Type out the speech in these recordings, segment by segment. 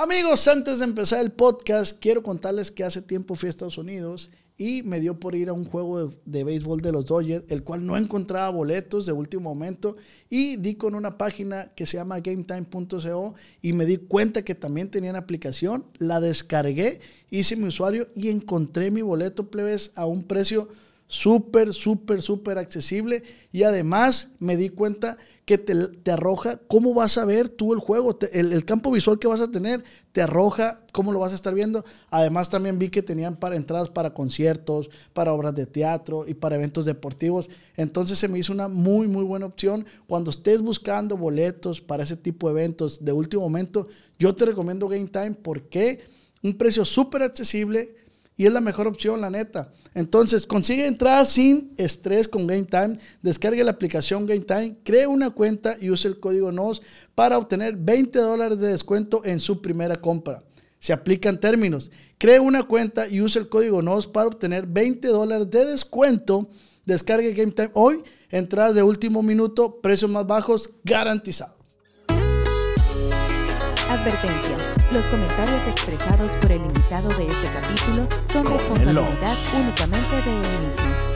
Amigos, antes de empezar el podcast, quiero contarles que hace tiempo fui a Estados Unidos y me dio por ir a un juego de, béisbol de los Dodgers, el cual no encontraba boletos de último momento y di con una página que se llama gametime.co y me di cuenta que también tenían aplicación, la descargué, hice mi usuario y encontré mi boleto plebes a un precio súper, súper, súper accesible y además me di cuenta que te, te, arroja cómo vas a ver tú el juego, el, el, campo visual que vas a tener, te arroja cómo lo vas a estar viendo. Además también vi que tenían para entradas para conciertos, para obras de teatro y para eventos deportivos. Entonces se me hizo una muy, muy buena opción. Cuando estés buscando boletos para ese tipo de eventos de último momento, yo te recomiendo Game Time porque un precio súper accesible y es la mejor opción, la neta. Entonces, consigue entradas sin estrés con Game Time. Descargue la aplicación Game Time, cree una cuenta y use el código NOS para obtener 20 dólares de descuento en su primera compra. Se aplican términos. Cree una cuenta y use el código NOS para obtener 20 dólares de descuento. Descargue Game Time hoy. Entradas de último minuto, precios más bajos, garantizado. Advertencia. Los comentarios expresados por el invitado de este capítulo son responsabilidad únicamente de él mismo.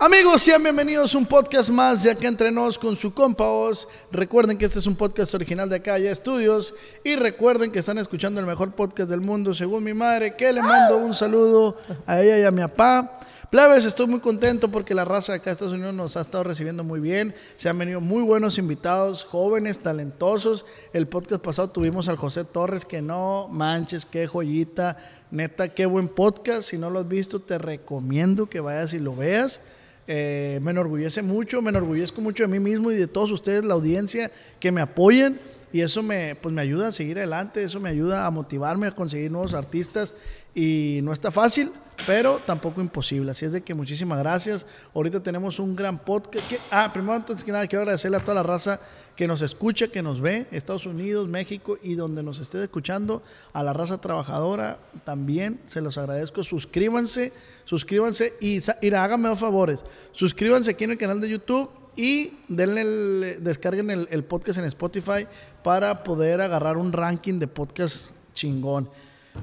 Amigos, sean bienvenidos a un podcast más de Acá Entre Nos con su compa Oz. Recuerden que este es un podcast original de Acá Ya Estudios. Y recuerden que están escuchando el mejor podcast del mundo, según mi madre, que le mando un saludo a ella y a mi papá. Plebes, estoy muy contento porque la raza de acá de Estados Unidos nos ha estado recibiendo muy bien. Se han venido muy buenos invitados, jóvenes, talentosos. El podcast pasado tuvimos al José Torres, que no manches, qué joyita. Neta, qué buen podcast. Si no lo has visto, te recomiendo que vayas y lo veas. Eh, me enorgullece mucho, me enorgullezco mucho de mí mismo y de todos ustedes, la audiencia, que me apoyen. Y eso me, pues me ayuda a seguir adelante, eso me ayuda a motivarme a conseguir nuevos artistas. Y no está fácil, pero tampoco imposible. Así es de que muchísimas gracias. Ahorita tenemos un gran podcast. Ah, primero, antes que nada, quiero agradecerle a toda la raza que nos escucha, que nos ve, Estados Unidos, México y donde nos esté escuchando, a la raza trabajadora también se los agradezco. Suscríbanse, suscríbanse y, y háganme dos favores. Suscríbanse aquí en el canal de YouTube y denle el, descarguen el podcast en Spotify para poder agarrar un ranking de podcast chingón.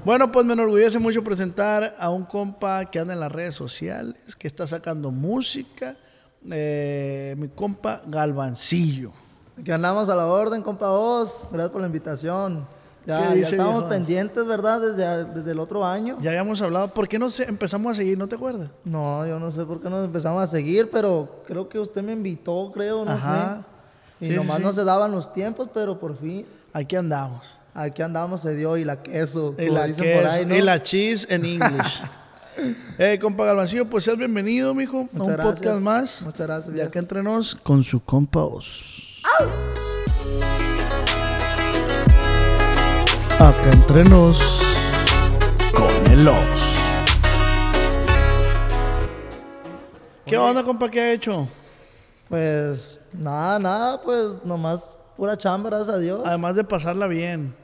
Bueno, pues me enorgullece mucho presentar a un compa que anda en las redes sociales, que está sacando música, eh, mi compa Galvancillo. Que andamos a la orden, compa Oz. Gracias por la invitación. Ya, ya estamos viejo? pendientes, ¿verdad? Desde, desde el otro año. Ya habíamos hablado. ¿Por qué nos empezamos a seguir? ¿No te acuerdas? No, yo no sé por qué nos empezamos a seguir, pero creo que usted me invitó, creo, no Ajá. sé. Y Sí, nomás sí, no se daban los tiempos, pero por fin Aquí andamos. Aquí andamos, se dio y la queso. Y la, queso, por ahí, ¿no? y la cheese en English. eh, compa Galvancillo, pues seas bienvenido, mijo, a un gracias. podcast más. Muchas gracias, De viejo. acá entre nos con su compa Oz. Acá entre nos con el Oz. ¿Qué onda, compa? ¿Qué ha hecho? Pues nada, nada, pues nomás pura chamba, gracias a Dios. Además de pasarla bien.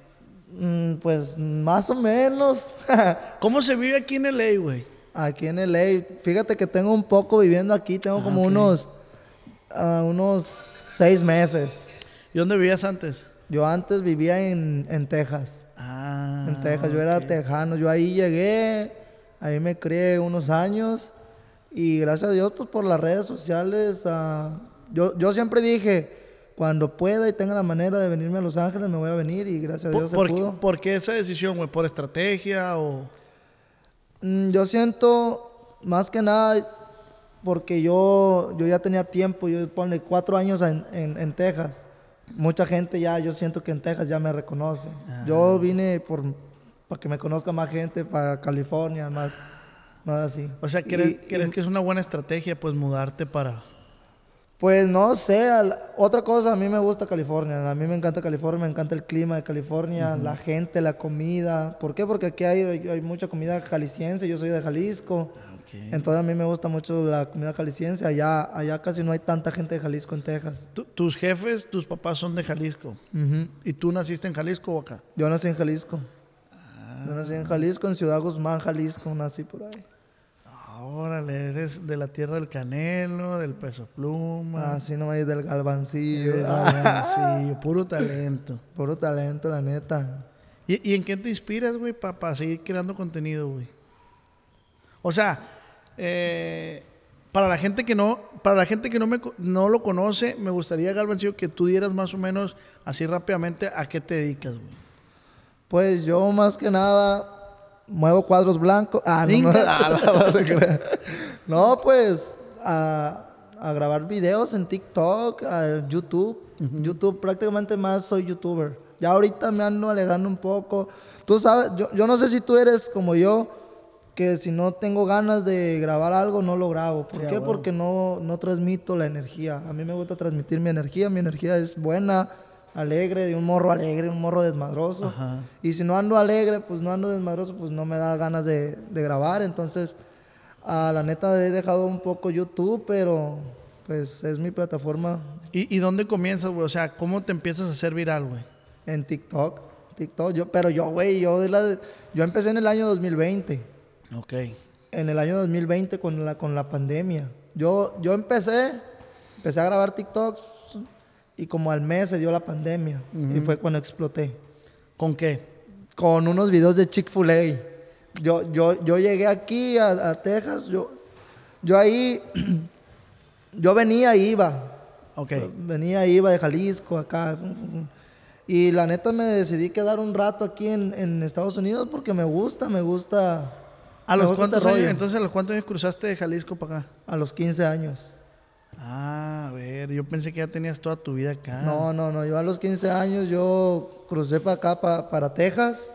Mm, pues más o menos. ¿Cómo se vive aquí en LA, güey? Aquí en LA, fíjate que tengo un poco viviendo aquí, tengo como Ah, ok. unos, ah, unos seis meses. ¿Y dónde vivías antes? Yo antes vivía en, en Texas, Ah. en Texas, yo era tejano, yo ahí llegué, ahí me crié unos años y gracias a Dios pues por las redes sociales, ah, yo, yo siempre dije, cuando pueda y tenga la manera de venirme a Los Ángeles me voy a venir y gracias a ¿Por, Dios se por- pudo. por qué esa decisión, güey? ¿Por estrategia o...? Mm, Yo siento más que nada porque yo, yo ya tenía tiempo, yo ponle cuatro años en, en, en Texas. Mucha gente ya, yo siento que en Texas ya me reconoce. Yo vine por para que me conozca más gente, para California, más, más así. O sea, ¿crees, Y- crees y, que es una buena estrategia, pues, mudarte para...? Pues no sé, al- otra cosa, a mí me gusta California, a mí me encanta California, me encanta el clima de California, la gente, la comida. ¿Por qué? Porque aquí hay, hay mucha comida jalisciense, yo soy de Jalisco. Entonces a mí me gusta mucho la comida jalisciense. Allá, allá casi no hay tanta gente de Jalisco en Texas. Tu- tus jefes, tus papás son de Jalisco. ¿Y tú naciste en Jalisco o acá? Yo nací en Jalisco. Yo nací en Jalisco, en Ciudad Guzmán, Jalisco, nací por ahí. Órale, eres de la tierra del canelo, del peso pluma. Así no me del galvancillo. del galvancillo, puro talento. Puro talento, la neta. ¿Y, y en qué te inspiras, güey, para seguir creando contenido, güey? O sea, eh, para la gente que no, para la gente que no me no lo conoce, me gustaría, Galvancillo, que tú dieras más o menos así rápidamente a qué te dedicas, güey. Pues yo más que nada muevo cuadros blancos. Ah, no, me- ah, no, no. No, pues a, a grabar videos en TikTok, a YouTube. YouTube, prácticamente más soy youtuber. Ya ahorita me ando alegando un poco. Tú sabes, yo, yo no sé si tú eres como yo, que si no tengo ganas de grabar algo, no lo grabo. ¿Por Sí, qué? Porque no, no transmito la energía. A mí me gusta transmitir mi energía. Mi energía es buena, alegre, de un morro alegre, un morro desmadroso. Ajá. Y si no ando alegre, pues no ando desmadroso, pues no me da ganas de, de grabar. Entonces, a la neta he dejado un poco YouTube, pero pues es mi plataforma ¿Y, y dónde comienzas, güey? O sea, ¿cómo te empiezas a hacer viral, güey? en TikTok. TikTok, yo, pero yo, güey, yo, de la- yo empecé en el año 2020. Ok. En el año 2020 con la, con la pandemia. Yo, yo empecé, empecé a grabar TikToks y como al mes se dio la pandemia. Y fue cuando exploté. ¿Con qué? con unos videos de Chick-fil-A. Yo, yo, yo llegué aquí a, a Texas, yo, yo ahí, yo venía e iba, Ok. venía e iba de Jalisco acá. Y la neta me decidí quedar un rato aquí en, en Estados Unidos porque me gusta, me gusta. ¿A los gusta cuántos este años? Entonces, ¿a los cuántos años cruzaste de Jalisco para acá? A los 15 años. Ah, a ver, yo pensé que ya tenías toda tu vida acá. No, no, no, yo a los 15 años yo crucé para acá, pa- para Texas.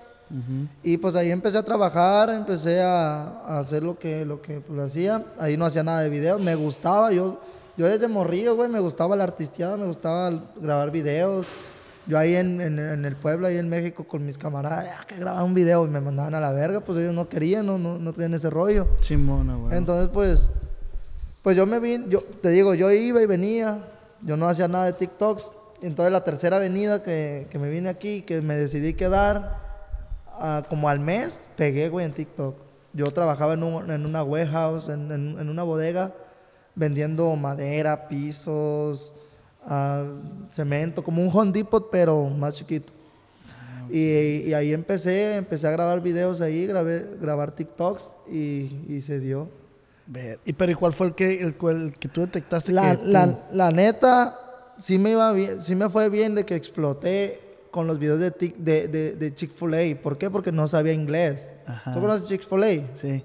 Y pues ahí empecé a trabajar, empecé a, a hacer lo que, lo que pues, hacía. Ahí no hacía nada de videos, me gustaba. Yo, yo desde morrillo, güey, me gustaba la artisteada, me gustaba grabar videos. Yo ahí en, en- en el pueblo, ahí en México, con mis camaradas, "Ah, que grabar un video y me mandaban a la verga, pues ellos no querían, no, no, no tenían ese rollo. Simona, güey. Entonces, pues, pues yo me vine, yo te digo, yo iba y venía, yo no hacía nada de TikToks. Entonces la tercera avenida que, que me vine aquí, que me decidí quedar, ah, como al mes, pegué, güey, en TikTok. Yo trabajaba en, un- en una warehouse, en, en- en una bodega, vendiendo madera, pisos, ah, cemento, como un Home Depot, pero más chiquito. Y, y ahí empecé, empecé a grabar videos ahí, grabé, grabar TikToks y, y se dio. Ver. ¿Y pero ¿y cuál fue el que, el, el que tú detectaste La, que... la, la neta, sí me iba bien, sí me fue bien de que exploté con los videos de, de, de, de Chick-fil-A. ¿Por qué? Porque no sabía inglés. Ajá. ¿Tú conoces Chick-fil-A? Sí.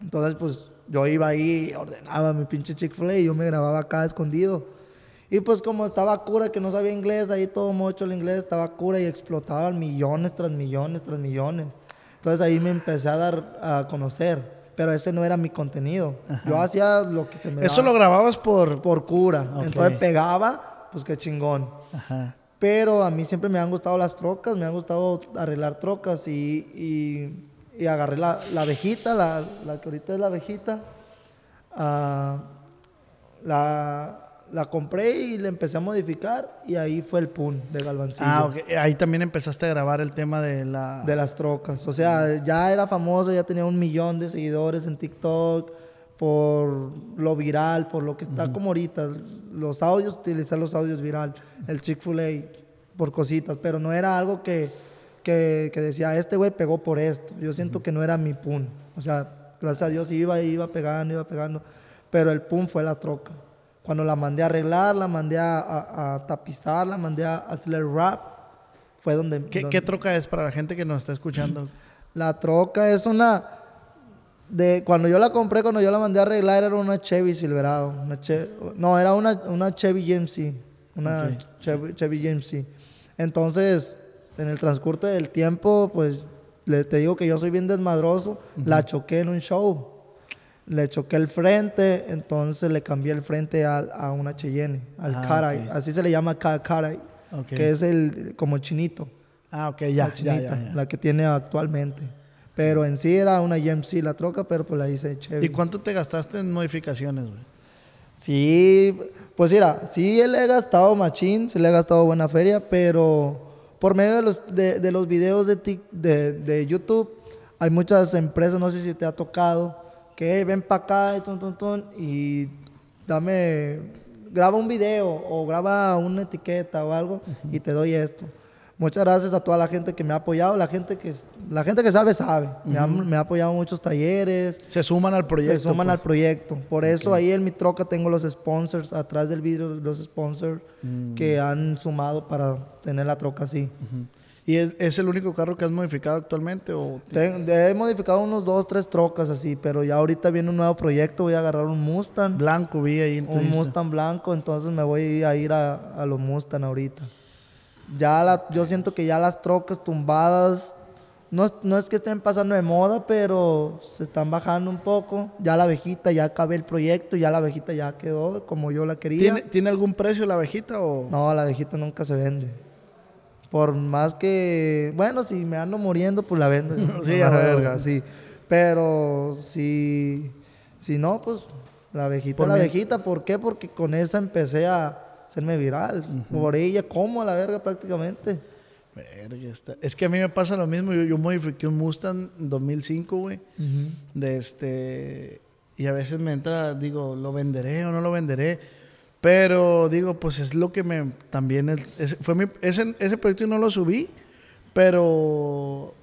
Entonces, pues yo iba ahí, ordenaba mi pinche Chick-fil-A y yo me grababa acá escondido. Y pues como estaba cura, que no sabía inglés, ahí todo mucho el inglés, estaba cura y explotaban millones tras millones tras millones. Entonces ahí me empecé a dar a conocer, pero ese no era mi contenido. Yo hacía lo que se me Eso lo daba grababa por... por cura. Entonces pegaba, pues qué chingón. Ajá. Pero a mí siempre me han gustado las trocas, me han gustado arreglar trocas y, y, y agarré la, la abejita, la, la que ahorita es la abejita. ah, la, la compré y le empecé a modificar y ahí fue el pun de Galvancillo. Ah, ok. Ahí también empezaste a grabar el tema de la... De las trocas. O sea, ya era famoso, ya tenía un millón de seguidores en TikTok por lo viral, por lo que está como ahorita. Los audios, utilizar los audios viral. El Chick-fil-A, por cositas. Pero no era algo que, que, que decía, este güey pegó por esto. Yo siento que no era mi pun. O sea, gracias a Dios iba, iba pegando, iba pegando. Pero el pun fue la troca. Cuando la mandé a arreglar, la mandé a, a- a tapizar, la mandé a hacerle rap, fue donde... ¿Qué, donde- qué troca es para la gente que nos está escuchando? la troca es una de cuando yo la compré, cuando yo la mandé a arreglar era una Chevy Silverado, una Che- no, era una, una Chevy GMC, una Ok. Chevy, Chevy GMC. Entonces, en el transcurso del tiempo, pues le te digo que yo soy bien desmadroso, la choqué en un show. Le choqué el frente, entonces le cambié el frente al- a, una Cheyenne, al Ah, Caray. Así se le llama Ca- Caray, que es el como chinito Ah, ok, ya, la chinita, ya, ya. la que tiene actualmente. Pero en sí era una GMC la troca, pero pues la hice Chevy. ¿Y cuánto te gastaste en modificaciones, güey? Sí, pues mira, sí le he gastado machín, sí le he gastado buena feria, pero por medio de los, de, de los videos de, Tik- de, de YouTube hay muchas empresas, no sé si te ha tocado, que ven para acá y, tun, y dame, graba un video o graba una etiqueta o algo y te doy esto. Muchas gracias a toda la gente que me ha apoyado, la gente que, la gente que sabe, sabe. me, ha, me ha apoyado en muchos talleres, Se suman al proyecto. se suman pues. al proyecto. Por eso ahí en mi troca tengo los sponsors, atrás del vidrio los sponsors Mm. que han sumado para tener la troca así. ¿Y es, es el único carro que has modificado actualmente? O Ten- he modificado unos dos, tres trocas así, pero ya ahorita viene un nuevo proyecto, voy a agarrar un Mustang, blanco vi ahí en tu un. Mustang blanco, entonces me voy a ir a, a los Mustang ahorita. Ya la, yo siento que ya las trocas tumbadas, no es, no es que estén pasando de moda, pero se están bajando un poco. Ya la abejita, ya acabé el proyecto, ya la abejita ya quedó como yo la quería. ¿Tiene, ¿Tiene algún precio la abejita o...? No, la abejita nunca se vende. Por más que, bueno, si me ando muriendo, pues la vendo. Sí, a la ver. verga, sí. Pero si, si no, pues la abejita, Por la mí- abejita. ¿Por qué? Porque con esa empecé a hacerme viral. Por ella como a la verga prácticamente. Verga, está- Es que a mí me pasa lo mismo. Yo, yo modifiqué un Mustang 2005, güey. De este... Y a veces me entra, digo, ¿lo venderé o no lo venderé? Pero digo, pues es lo que me... También es... es- fue mi, ese, ese proyecto no lo subí, pero...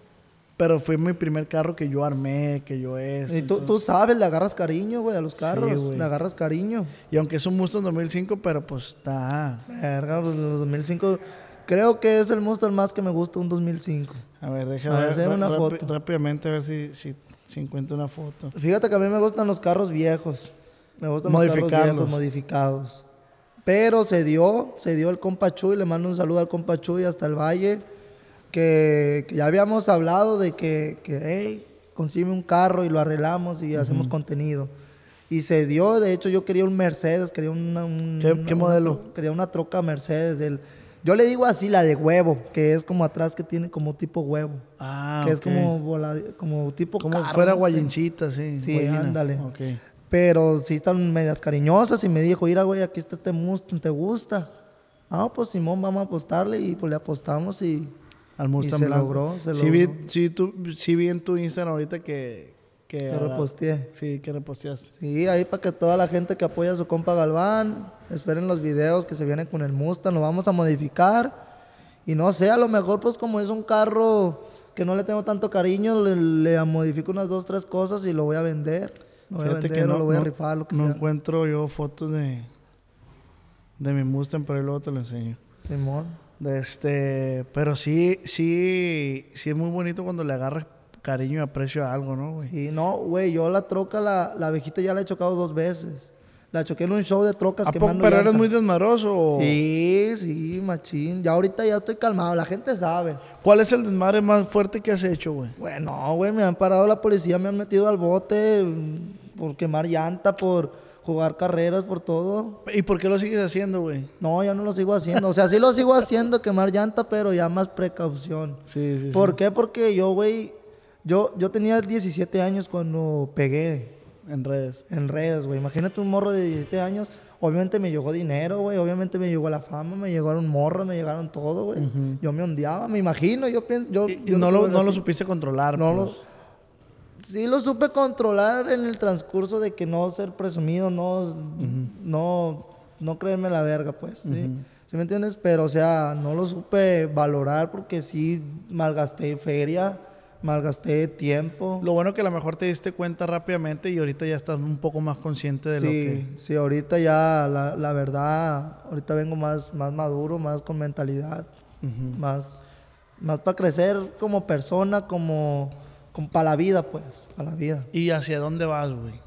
Pero fue mi primer carro que yo armé, que yo es. Y tú, tú sabes, le agarras cariño, güey, a los carros. le agarras cariño. Y aunque es un Mustang 2005, pero pues está... Verga, pues, los 2005. Creo que es el Mustang más que me gusta, un 2005. A ver, déjame ver, enséñame una foto. rápidamente a ver si, si, si encuentro una foto. Fíjate que a mí me gustan los carros viejos. Me gustan los carros viejos, modificados. Pero se dio, se dio el compa Chuy, le mando un saludo al compa Chuy hasta el Valle, que, que ya habíamos hablado de que, que hey, consigue un carro y lo arreglamos y hacemos contenido. Y se dio, de hecho yo quería un Mercedes, quería una... un- ¿Qué- una- qué una modelo? tro- quería una troca Mercedes. Del, yo le digo así, la de huevo, que es como atrás que tiene como tipo huevo. Ah, que es ok. como, como tipo Como carro, fuera guayincita, sí. Sí, ándale. Ok. Pero sí están medias cariñosas y me dijo, mira, güey, aquí está este Mustang, ¿te gusta? Ah, pues Simón, vamos a apostarle y pues le apostamos y... Al Mustang se blanco. logró, se sí, Vi, logró. sí, tú, sí vi en tu Instagram ahorita que... Que, Que reposteé. Sí, que reposteaste. Sí, ahí para que toda la gente que apoya a su compa Galván, esperen los videos que se vienen con el Mustang, lo vamos a modificar. Y no sé, a lo mejor pues como es un carro que no le tengo tanto cariño, le, le modifico unas dos, tres cosas y lo voy a vender. Lo voy a Fíjate vender o lo voy a rifar, lo que no sea. encuentro yo fotos de... De mi Mustang, pero luego te lo enseño. Simón. De este... Pero sí, sí... Sí es muy bonito cuando le agarras cariño y aprecio a algo, ¿no, güey? Sí, no, güey, yo la troca, la, la abejita ya la he chocado dos veces. La choqué en un show de trocas ¿A que poco, pero eres muy desmadroso o...? Sí, sí, machín. Ya ahorita ya estoy calmado, la gente sabe. ¿Cuál es el desmadre más fuerte que has hecho, güey? Bueno, güey, me han parado la policía, me han metido al bote por quemar llanta, por jugar carreras, por todo. ¿Y por qué lo sigues haciendo, güey? No, ya no lo sigo haciendo. O sea, sí lo sigo haciendo, quemar llanta, pero ya más precaución. Sí, sí, ¿Por qué? Porque yo, güey, yo, yo tenía 17 años cuando pegué. En redes. en redes, güey. Imagínate un morro de 17 años. Obviamente me llegó dinero, güey. Obviamente me llegó la fama, me llegaron morros, me llegaron todo, güey. Yo me ondeaba, me imagino. Yo pienso. Yo, Y, yo no, lo, no lo supiste controlar. No pues. Sí lo supe controlar en el transcurso de que no ser presumido, no, no, no creerme la verga, pues. ¿sí? ¿Sí me entiendes? Pero, o sea, no lo supe valorar porque sí malgasté feria, malgasté tiempo. Lo bueno que a lo mejor te diste cuenta rápidamente y ahorita ya estás un poco más consciente de lo que... sí, ahorita ya, la, la verdad, ahorita vengo más, más maduro, más con mentalidad, más, más para crecer como persona, como, para la vida, pues, para la vida. ¿Y hacia dónde vas, güey?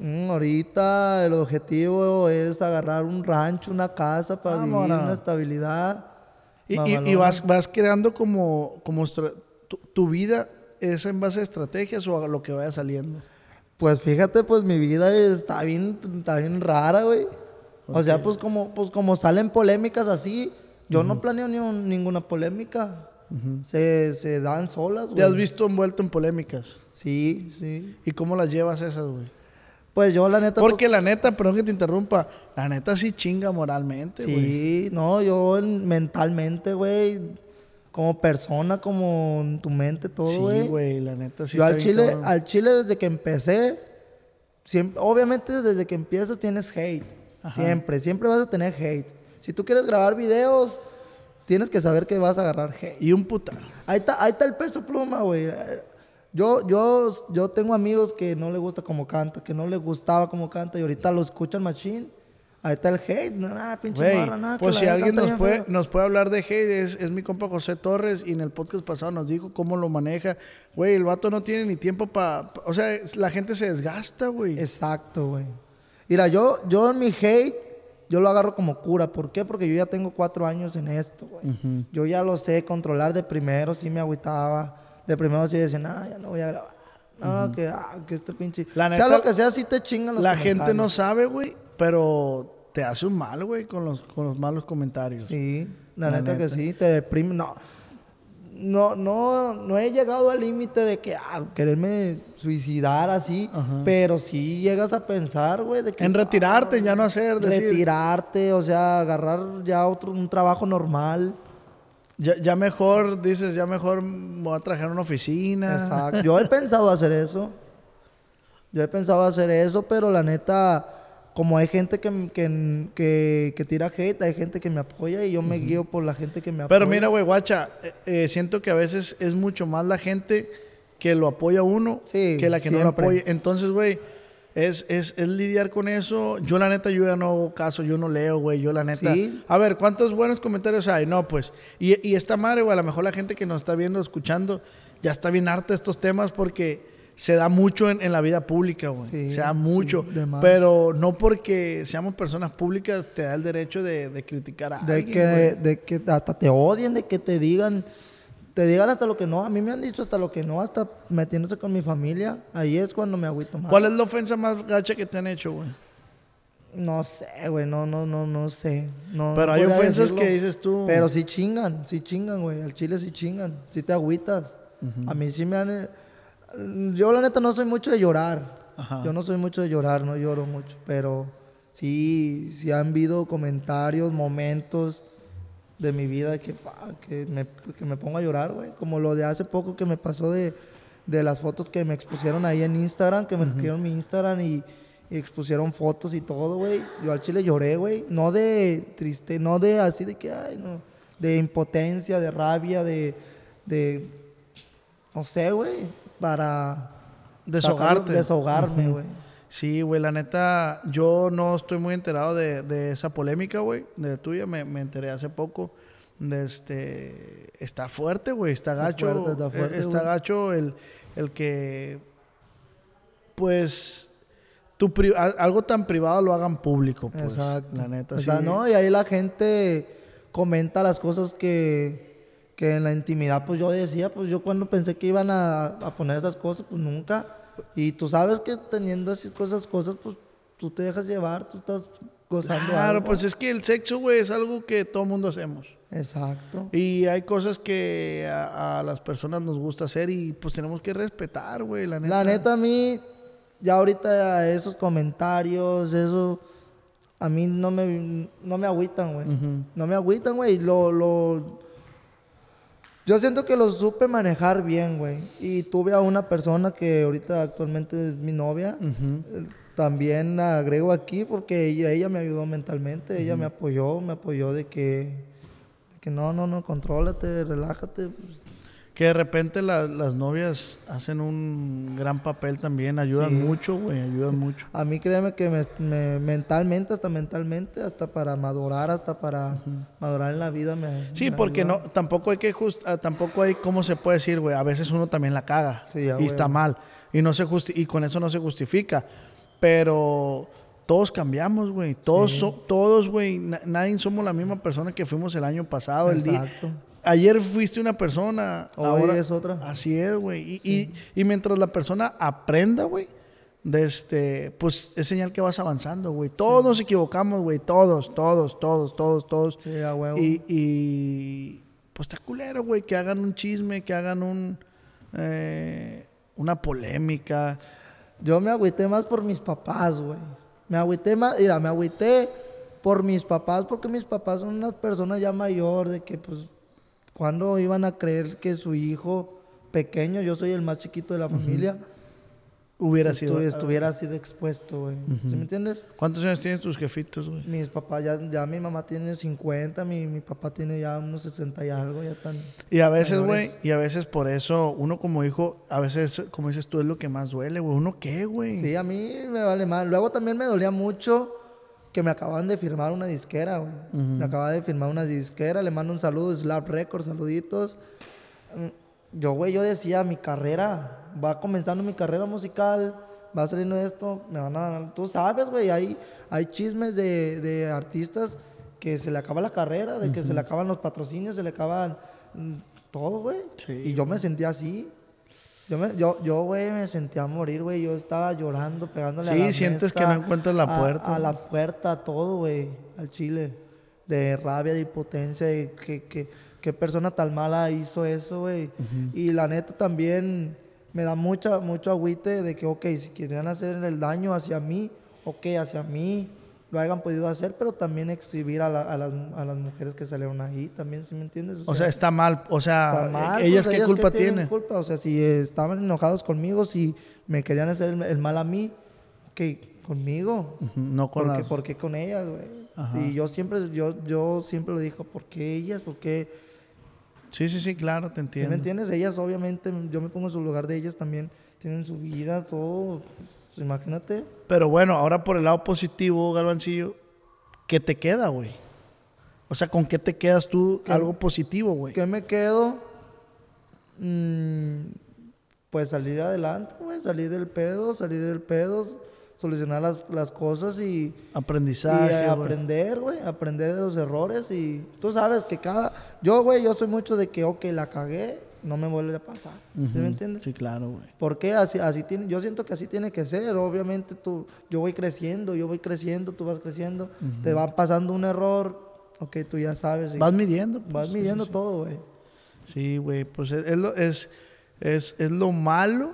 Mm, ahorita el objetivo es agarrar un rancho, una casa para vivir, Vámonos. una estabilidad. Y, y- y mamalona. vas, vas creando como... como tu, tu vida es en base a estrategias o a lo que vaya saliendo. Pues fíjate, pues mi vida está bien, está bien rara, güey. O sea, pues como, pues como salen polémicas así, yo no planeo ni un- ninguna polémica. Se, se dan solas, güey. ¿Te has visto envuelto en polémicas? Sí, sí. ¿Y cómo las llevas esas, güey? Pues yo la neta... pues, Porque la neta, perdón que te interrumpa, la neta sí chinga moralmente, güey. Sí, no, yo en- mentalmente, güey, como persona, como en tu mente, todo, Sí, güey. güey, la neta sí yo está al chile, cabrón. al chile desde que empecé, siempre, obviamente desde que empiezas tienes hate. Siempre, siempre vas a tener hate. Si tú quieres grabar videos, tienes que saber que vas a agarrar hate. Y un puta. Ahí está, ahí está el peso pluma, güey. Yo, yo, yo tengo amigos que no les gusta como canta, que no les gustaba como canta y ahorita lo escuchan machine. Ahí está el hate, nada, pinche Güey, barra, nada. pues si alguien nos puede, nos puede hablar de hate, es, es mi compa José Torres y en el podcast pasado nos dijo cómo lo maneja. Güey, el vato no tiene ni tiempo para... O sea, la gente se desgasta, güey. Exacto, güey. Mira, yo, yo en mi hate, yo lo agarro como cura. ¿Por qué? Porque yo ya tengo cuatro años en esto, güey. Yo ya lo sé controlar. De primero sí me agüitaba. De primero sí decía, no, ya no voy a grabar. No, que, ah, que este pinche... La sea neta, lo que sea, sí te chingan los La gente no sabe, güey, pero te hace un mal, güey, con los, con los malos comentarios. Sí, la, La neta, que neta. sí, te deprime. No, no, no, no he llegado al límite de que ah, quererme suicidar así, Ajá. pero sí llegas a pensar, güey, de que En retirarte, ya no hacer, decir... retirarte, o sea, agarrar ya otro un trabajo normal. Ya, ya mejor, dices, ya mejor me voy a trabajar en una oficina. Exacto. Yo he pensado hacer eso. Yo he pensado hacer eso, pero la neta, como hay gente que, que, que, que tira hate, hay gente que me apoya y yo me guío por la gente que me apoya. Pero mira, güey, guacha, eh, eh, siento que a veces es mucho más la gente que lo apoya a uno Sí, que la que no lo apoya. Entonces, güey, es, es, es lidiar con eso. Yo, la neta, yo ya no hago caso, yo no leo, güey. Yo, la neta. Sí. A ver, ¿cuántos buenos comentarios hay? No, pues. Y, y esta madre, güey, a lo mejor la gente que nos está viendo, escuchando, ya está bien harta estos temas porque se da mucho en, en la vida pública, güey. Sí, se da mucho. sí, pero no porque seamos personas públicas te da el derecho de, de criticar a De alguien, que, güey. de que hasta te odien, de que te digan, te digan hasta lo que no. A mí me han dicho hasta lo que no, hasta metiéndose con mi familia. Ahí es cuando me agüito más. ¿Cuál es la ofensa más gacha que te han hecho, güey? No sé, güey, no, no, no, no sé. No, Pero no hay ofensas decirlo. que dices tú. Pero sí chingan, sí chingan, güey. Al chile sí chingan, sí te agüitas. A mí sí me han... Yo la neta no soy mucho de llorar. Ajá. Yo no soy mucho de llorar, no lloro mucho. Pero sí, sí han habido comentarios, momentos de mi vida que, que, me, que me pongo a llorar, güey. Como lo de hace poco que me pasó de, de las fotos que me expusieron ahí en Instagram, que me hackearon mi Instagram y, y expusieron fotos y todo, güey. Yo al chile lloré, güey. No de triste, no de así de que, ay, no. De impotencia, de rabia, de, de no sé, güey. Para Desahogarte. desahogarme, güey. Sí, güey, la neta, yo no estoy muy enterado de, de esa polémica, güey, de tuya, me, me enteré hace poco. De este, está fuerte, güey, está Está gacho. fuerte, está fuerte, eh, está güey. gacho el, el que, pues, tu algo tan privado lo hagan público, pues. Exacto. La neta, sí. ¿no? Y ahí la gente comenta las cosas que, que en la intimidad, pues yo decía, pues yo cuando pensé que iban a, a poner esas cosas, pues nunca. Y tú sabes que teniendo así cosas, cosas, pues tú te dejas llevar, tú estás gozando Claro, algo. pues es que el sexo, güey, es algo que todo mundo hacemos. Exacto. Y hay cosas que a, a las personas nos gusta hacer y pues tenemos que respetar, güey, la neta. La neta, a mí, ya ahorita esos comentarios, eso, a mí no me, no me agüitan, güey. No me agüitan, güey. Lo, lo, yo siento que lo supe manejar bien, güey. Y tuve a una persona que ahorita actualmente es mi novia. eh, También la agrego aquí porque ella, ella me ayudó mentalmente. Ella me apoyó, me apoyó de que, de que no, no, no, contrólate, relájate. pues, Que de repente la- las novias hacen un gran papel también, ayudan Sí. mucho, güey, ayudan mucho. A mí créeme que me, me- mentalmente, hasta mentalmente, hasta para madurar, hasta para madurar en la vida me Sí, me porque no, tampoco hay que just, ah, tampoco hay, ¿cómo se puede decir, güey? A veces uno también la caga Sí, y está mal y no se justi- y con eso no se justifica, pero todos cambiamos, güey, todos, so- todos, güey, na- nadie somos la misma persona que fuimos el año pasado, el día. Ayer fuiste una persona, Hoy ahora es otra. Así es, güey. Y, y- y mientras la persona aprenda, güey, de este, pues es señal que vas avanzando, güey. Todos nos equivocamos, güey. Todos, todos, todos, todos, todos. Sí, a huevo. Y, y, pues está culero, güey, que hagan un chisme, que hagan un eh, una polémica. Yo me agüité más por mis papás, güey. Me agüité más, mira, me agüité por mis papás, porque mis papás son unas personas ya mayor, de que pues, cuando iban a creer que su hijo pequeño, yo soy el más chiquito de la familia, hubiera estu- sido. estuviera así de expuesto, güey. ¿Sí me entiendes? ¿Cuántos años tienen tus jefitos, güey? Mis papás, ya, ya mi mamá tiene 50, mi, mi papá tiene ya unos 60 y algo, ya están. Y a veces, güey, y a veces por eso, uno como hijo, a veces, como dices tú, es lo que más duele, güey. ¿Uno qué, güey? Sí, a mí me vale mal. Luego también me dolía mucho que me acaban de firmar una disquera, güey. Me acaban de firmar una disquera, le mando un saludo, Slap Records, saluditos. Mm, Yo, güey, yo decía, mi carrera, va comenzando mi carrera musical, va saliendo esto, me van a... Tú sabes, güey, hay, hay chismes de, de artistas que se le acaba la carrera, de que se le acaban los patrocinios, se le acaban mm, todo, güey. Sí. Y yo me sentía así. Yo, me, yo, yo, güey, me sentía a morir, güey. Yo estaba llorando, pegándole a Sí, la sientes mesa, que no encuentras la puerta. A, la puerta, a todo, güey. Al chile. De rabia, de impotencia, de que, que, qué persona tan mala hizo eso, güey. Y la neta también me da mucha, mucho agüite de que, ok, si querían hacer el daño hacia mí, ok, hacia mí lo hayan podido hacer, pero también exhibir a, la- a las, a las mujeres que salieron ahí, también, ¿sí me entiendes? O sea, está mal. O sea, Está mal, ¿ellas pues, qué culpa que tienen culpa? O sea, si eh, estaban enojados conmigo, si me querían hacer el, el mal a mí, que conmigo. No con ¿Por qué, las... por qué con ellas, güey? Y yo siempre, yo, yo siempre lo digo, ¿por qué ellas? ¿Por qué? Sí, sí, sí, claro, te ¿Sí entiendo. ¿Me entiendes? Ellas, obviamente, yo me pongo en su lugar de ellas también, tienen su vida, todo. pues, imagínate. Pero bueno, ahora por el lado positivo, Galvancillo, ¿qué te queda, güey? O sea, ¿con qué te quedas tú ¿Qué? algo positivo, güey? ¿Qué me quedo? Mm, pues salir adelante, güey, salir del pedo, salir del pedo, solucionar las, las cosas y, Aprendizaje, y, eh, güey. aprender, güey, aprender de los errores y tú sabes que cada... Yo, güey, yo soy mucho de que, ok, la cagué, no me vuelve a pasar. ¿Sí Ujú. me entiendes? Sí, claro, güey. Porque así, así tiene, yo siento que así tiene que ser. Obviamente tú, yo voy creciendo, yo voy creciendo, tú vas creciendo, te va pasando un error, ok, tú ya sabes. Vas midiendo. pues, vas sí, midiendo sí, sí. todo, güey. Sí, güey, pues es, es lo, es, es, es lo malo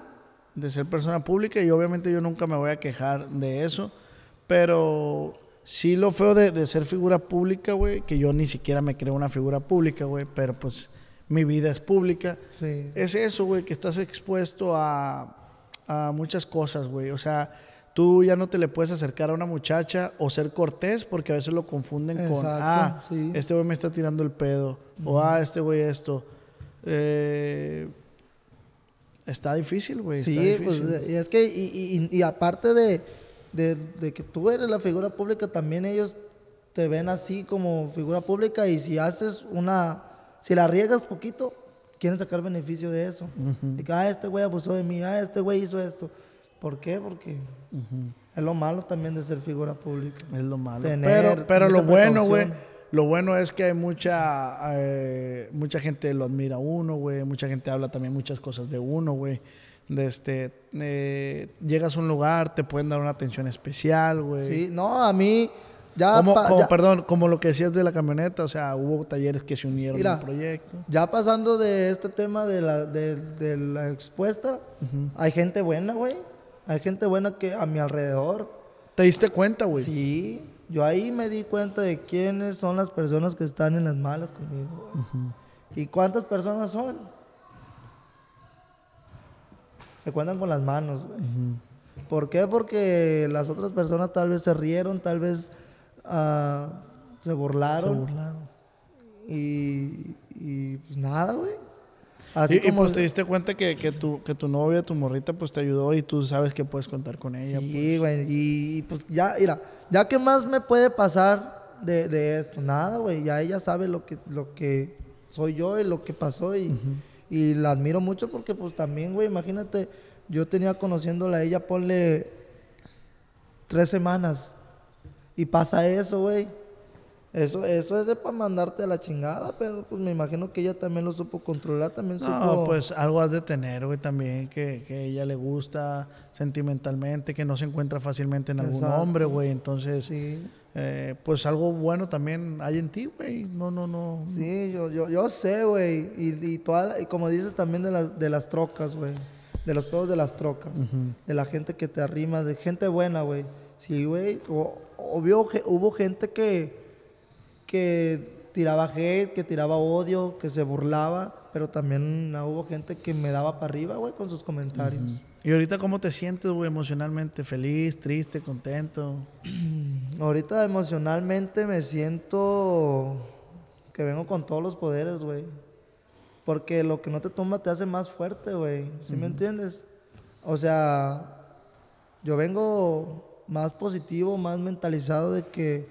de ser persona pública y obviamente yo nunca me voy a quejar de eso, pero sí lo feo de, de ser figura pública, güey, que yo ni siquiera me creo una figura pública, güey, pero pues mi vida es pública. Sí. Es eso, güey, que estás expuesto a, a muchas cosas, güey. O sea, tú ya no te le puedes acercar a una muchacha o ser cortés porque a veces lo confunden con, Exacto, ah, sí. este güey me está tirando el pedo, o ah, este güey esto. Eh, está difícil, güey. está Sí, pues difícil. y es que, y, y- y aparte de, de- de que tú eres la figura pública, también ellos te ven así como figura pública y si haces una, si la riegas poquito, quieren sacar beneficio de eso. De que, ah, este güey abusó de mí, ah, este güey hizo esto. ¿Por qué? Porque es lo malo también de ser figura pública. Es lo malo. Tener pero pero lo bueno, güey, lo bueno es que hay mucha, eh, mucha gente lo admira a uno, güey. Mucha gente habla también muchas cosas de uno, güey. De este, eh, llegas a un lugar, te pueden dar una atención especial, güey. Sí, no, a mí ya... como, pa- como, ya- perdón, como lo que decías de la camioneta, o sea, hubo talleres que se unieron Mira. al proyecto. Ya pasando de este tema de la, de, de la expuesta, hay gente buena, güey. Hay gente buena que a mi alrededor. ¿Te diste cuenta, güey? Sí, yo ahí me di cuenta de quiénes son las personas que están en las malas conmigo. güey. ¿Y cuántas personas son? Se cuentan con las manos, güey. ¿Por qué? Porque las otras personas tal vez se rieron, tal vez ah, se Se burlaron. Y, y pues nada, güey. Así Y, pues te diste cuenta que, que, tu, que tu novia, tu morrita, pues te ayudó y tú sabes que puedes contar con ella. pues. Sí, güey. Y, pues ya, mira, ya que más me puede pasar de, de esto, nada, güey. Ya ella sabe lo que, lo que soy yo y lo que pasó y, y la admiro mucho porque pues también, güey, imagínate, yo tenía conociéndola a ella, ponle tres semanas y pasa eso, güey. Eso, eso es de para mandarte a la chingada, pero pues me imagino que ella también lo supo controlar, también No, supo... pues algo has de tener, güey, también, que, que ella le gusta sentimentalmente, que no se encuentra fácilmente en algún Exacto. hombre, güey. Entonces, Sí. eh, pues algo bueno también hay en ti, güey. No, no, no. Sí, yo, yo, yo sé, güey. Y, y, toda la- y como dices también de, las de las trocas, güey. De los pedos de las trocas. De la gente que te arrima, de gente buena, güey. Sí, güey. O- Obvio, hubo gente que, que tiraba hate, que tiraba odio, que se burlaba. pero también hubo gente que me daba para arriba, güey, con sus comentarios. ¿Y ahorita cómo te sientes, güey, emocionalmente? ¿Feliz, triste, contento? Ahorita emocionalmente me siento que vengo con todos los poderes, güey. Porque lo que no te tumba te hace más fuerte, güey. ¿Sí me entiendes? O sea, yo vengo más positivo, más mentalizado de que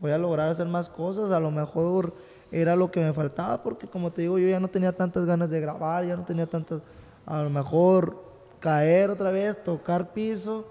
voy a lograr hacer más cosas. A lo mejor era lo que me faltaba porque como te digo, yo ya no tenía tantas ganas de grabar, ya no tenía tantas... A lo mejor caer otra vez, tocar piso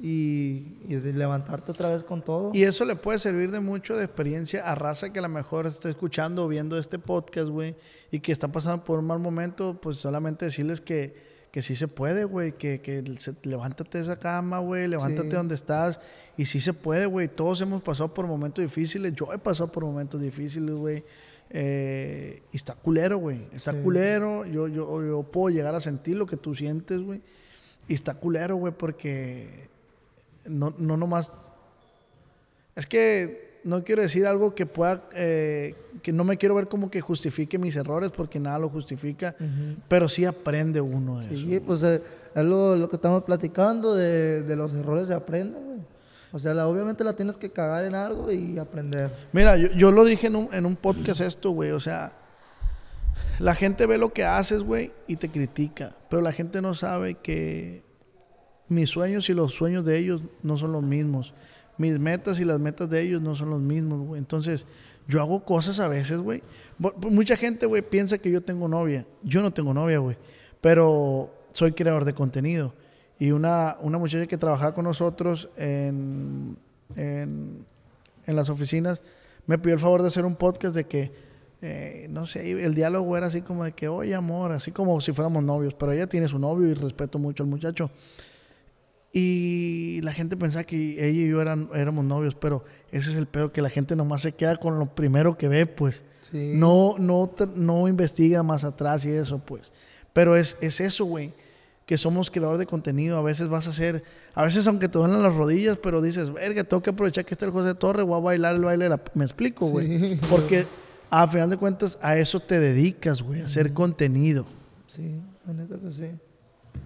y, levantarte otra vez con todo. Y eso le puede servir de mucho de experiencia a raza que a lo mejor está escuchando o viendo este podcast, güey, y que está pasando por un mal momento, pues solamente decirles que, que sí se puede, güey, que, que se- levántate de esa cama, güey, levántate Sí. donde estás, y sí se puede, güey, todos hemos pasado por momentos difíciles, yo he pasado por momentos difíciles, güey, eh, y está culero, güey, está Sí. culero, yo, yo, yo puedo llegar a sentir lo que tú sientes, güey, y está culero, güey, porque no, no nomás es que no quiero decir algo que pueda, eh, que no me quiero ver como que justifique mis errores porque nada lo justifica, pero sí aprende uno de eso. Sí, pues eh, es lo, lo que estamos platicando, de, de los errores se aprende, güey. O sea, la- obviamente la tienes que cagar en algo y aprender. Mira, yo, yo lo dije en un, en un podcast esto, güey, o sea, la gente ve lo que haces, güey, y te critica, pero la gente no sabe que mis sueños y los sueños de ellos no son los mismos. Mis metas y las metas de ellos no son los mismos, güey. Entonces, yo hago cosas a veces, güey. Mucha gente, güey, piensa que yo tengo novia. Yo no tengo novia, güey. Pero soy creador de contenido. Y una, una muchacha que trabajaba con nosotros en, en, en las oficinas me pidió el favor de hacer un podcast de que, eh, no sé, el diálogo era así como de que, oye, amor, así como si fuéramos novios. Pero ella tiene su novio y respeto mucho al muchacho. Y la gente pensaba que ella y yo eran, éramos novios, pero ese es el pedo, que la gente nomás se queda con lo primero que ve, pues. Sí. No, no, no investiga más atrás y eso, pues. Pero es, es eso, güey. Que somos creadores de contenido. A veces vas a hacer, a veces aunque te duelen las rodillas, pero dices, verga, tengo que aprovechar que está el José Torre, voy a bailar el baile de la... Me explico, güey. Sí. Porque a final de cuentas a eso te dedicas, güey, a hacer contenido. Sí, la neta que sí.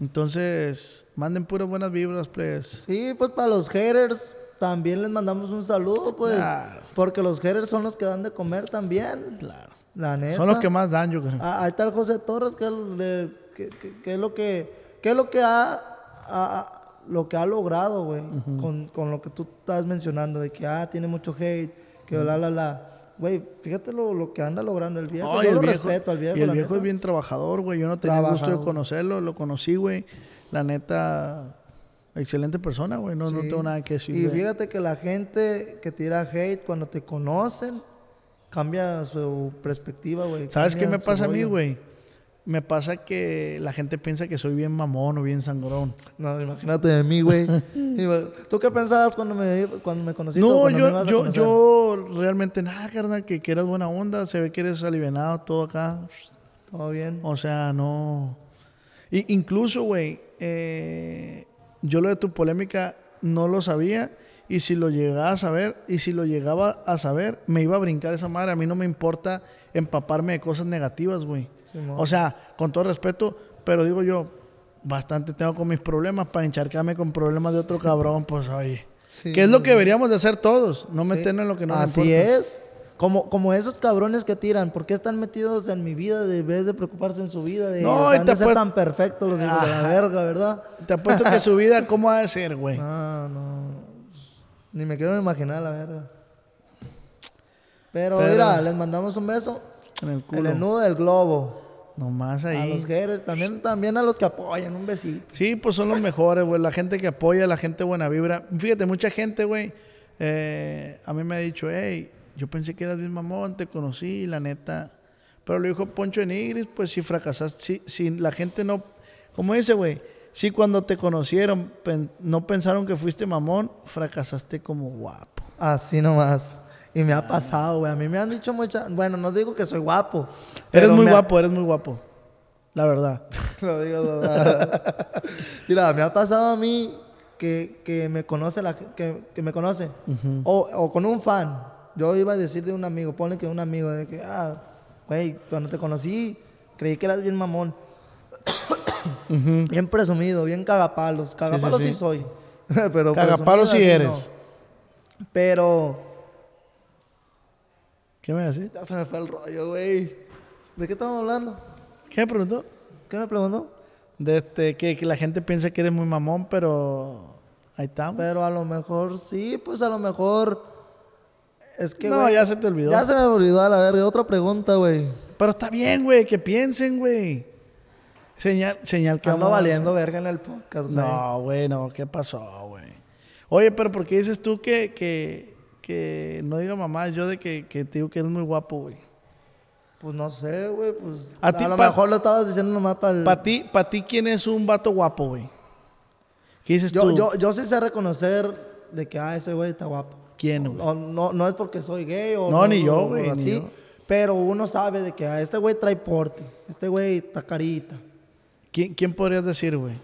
Entonces, manden puras buenas vibras, pues. Sí, pues para los haters también les mandamos un saludo, pues. Claro. Porque los haters son los que dan de comer también. Claro. La neta. Son los que más dan, yo creo. Ah, ahí está el José Torres, que, es el de- que- que- que es lo que, que es lo que ha, ha- ha- lo que ha logrado, güey, con, con lo que tú estás mencionando, de que ah, tiene mucho hate, que la la la. Güey, fíjate lo, lo que anda logrando el viejo. Yo el lo viejo, respeto al viejo. y el viejo neta. es bien trabajador, güey. Yo no tenía gusto de conocerlo, lo conocí, güey. La neta, excelente persona, güey. No, no tengo nada que decir. Y fíjate que la gente que tira hate cuando te conocen cambia su perspectiva, güey. ¿Sabes qué me pasa a mí, güey? Me pasa que la gente piensa que soy bien mamón o bien sangrón. No, imagínate de mí, güey. ¿Tú qué pensabas cuando me, cuando me conociste? No, me yo, yo, yo realmente nada, carnal, que, que eras buena onda. Se ve que eres alivianado todo acá. Todo bien. O sea, no. I- incluso, güey, eh, yo lo de tu polémica no lo sabía. Y si lo llegaba a saber, y si lo llegaba a saber, me iba a brincar esa madre. A mí no me importa empaparme de cosas negativas, güey. O sea, con todo respeto, pero digo yo, bastante tengo con mis problemas para encharcarme con problemas de otro cabrón, pues oye. Sí. ¿Qué es lo que deberíamos de hacer todos? No meternos en lo que no nos Así importa. es. Como, como esos cabrones que tiran, ¿por qué están metidos en mi vida de vez de preocuparse en su vida? De, No, y te ser tan perfectos los hijos de la Ajá. verga, ¿verdad? Te apuesto que su vida, ¿cómo ha de ser, güey? No, no. Ni me quiero imaginar la verga. Pero, Pero- mira, les mandamos un beso. En el En culo. el nudo del globo. Nomás A ahí. los haters, también, también a los que apoyan, un besito. Sí, pues son los mejores, güey. La gente que apoya, la gente buena vibra. Fíjate, mucha gente, güey, eh, a mí me ha dicho, hey, yo pensé que eras bien mamón, te conocí, la neta. Pero lo dijo Poncho en Igris, pues si fracasaste, si, si la gente no, como dice, güey, si cuando te conocieron pen- no pensaron que fuiste mamón, fracasaste como guapo. Así nomás. Y me ha pasado, güey. A mí me han dicho muchas. Bueno, no digo que soy guapo. Eres muy ha- guapo, eres muy guapo. La verdad. Lo digo. Mira, me ha pasado a mí que, que me conoce la que, que me conoce. o, o con un fan. Yo iba a decir de un amigo, ponle que un amigo, de que, ah, güey, cuando te conocí, Creí que eras bien mamón. Bien presumido, bien cagapalos. Cagapalos sí, sí. soy. pero Cagapalos sí eres. no. Pero ¿Qué me hace? ya se me fue el rollo, güey. ¿De qué estamos hablando? ¿Qué me preguntó? ¿Qué me preguntó? De este, que, que la gente piensa que eres muy mamón, pero ahí estamos. Pero a lo mejor sí, pues a lo mejor es que no, güey, ya se te olvidó. Ya se me olvidó a la verga. Otra pregunta, güey. Pero está bien, güey, que piensen, güey. Señal, señal que Ando vamos valiendo verga en el podcast, güey. No, güey, no, ¿qué pasó, güey? Oye, pero ¿por qué dices tú que, que, que no diga mamá? Yo de que, que te digo que eres muy guapo, güey. Pues no sé, güey. Pues A a, ti lo pa- mejor lo estabas diciendo nomás para el. Para ti, para ti, ¿quién es un vato guapo, güey? ¿Qué dices yo, tú? yo, yo sí sé reconocer de que, ah, ese güey está guapo. ¿Quién, güey? No, no, no es porque soy gay o. No, ni yo, güey, ni yo. Pero uno sabe de que, ah, este güey trae porte. Este güey está carita. ¿Quién, quién podrías decir, güey?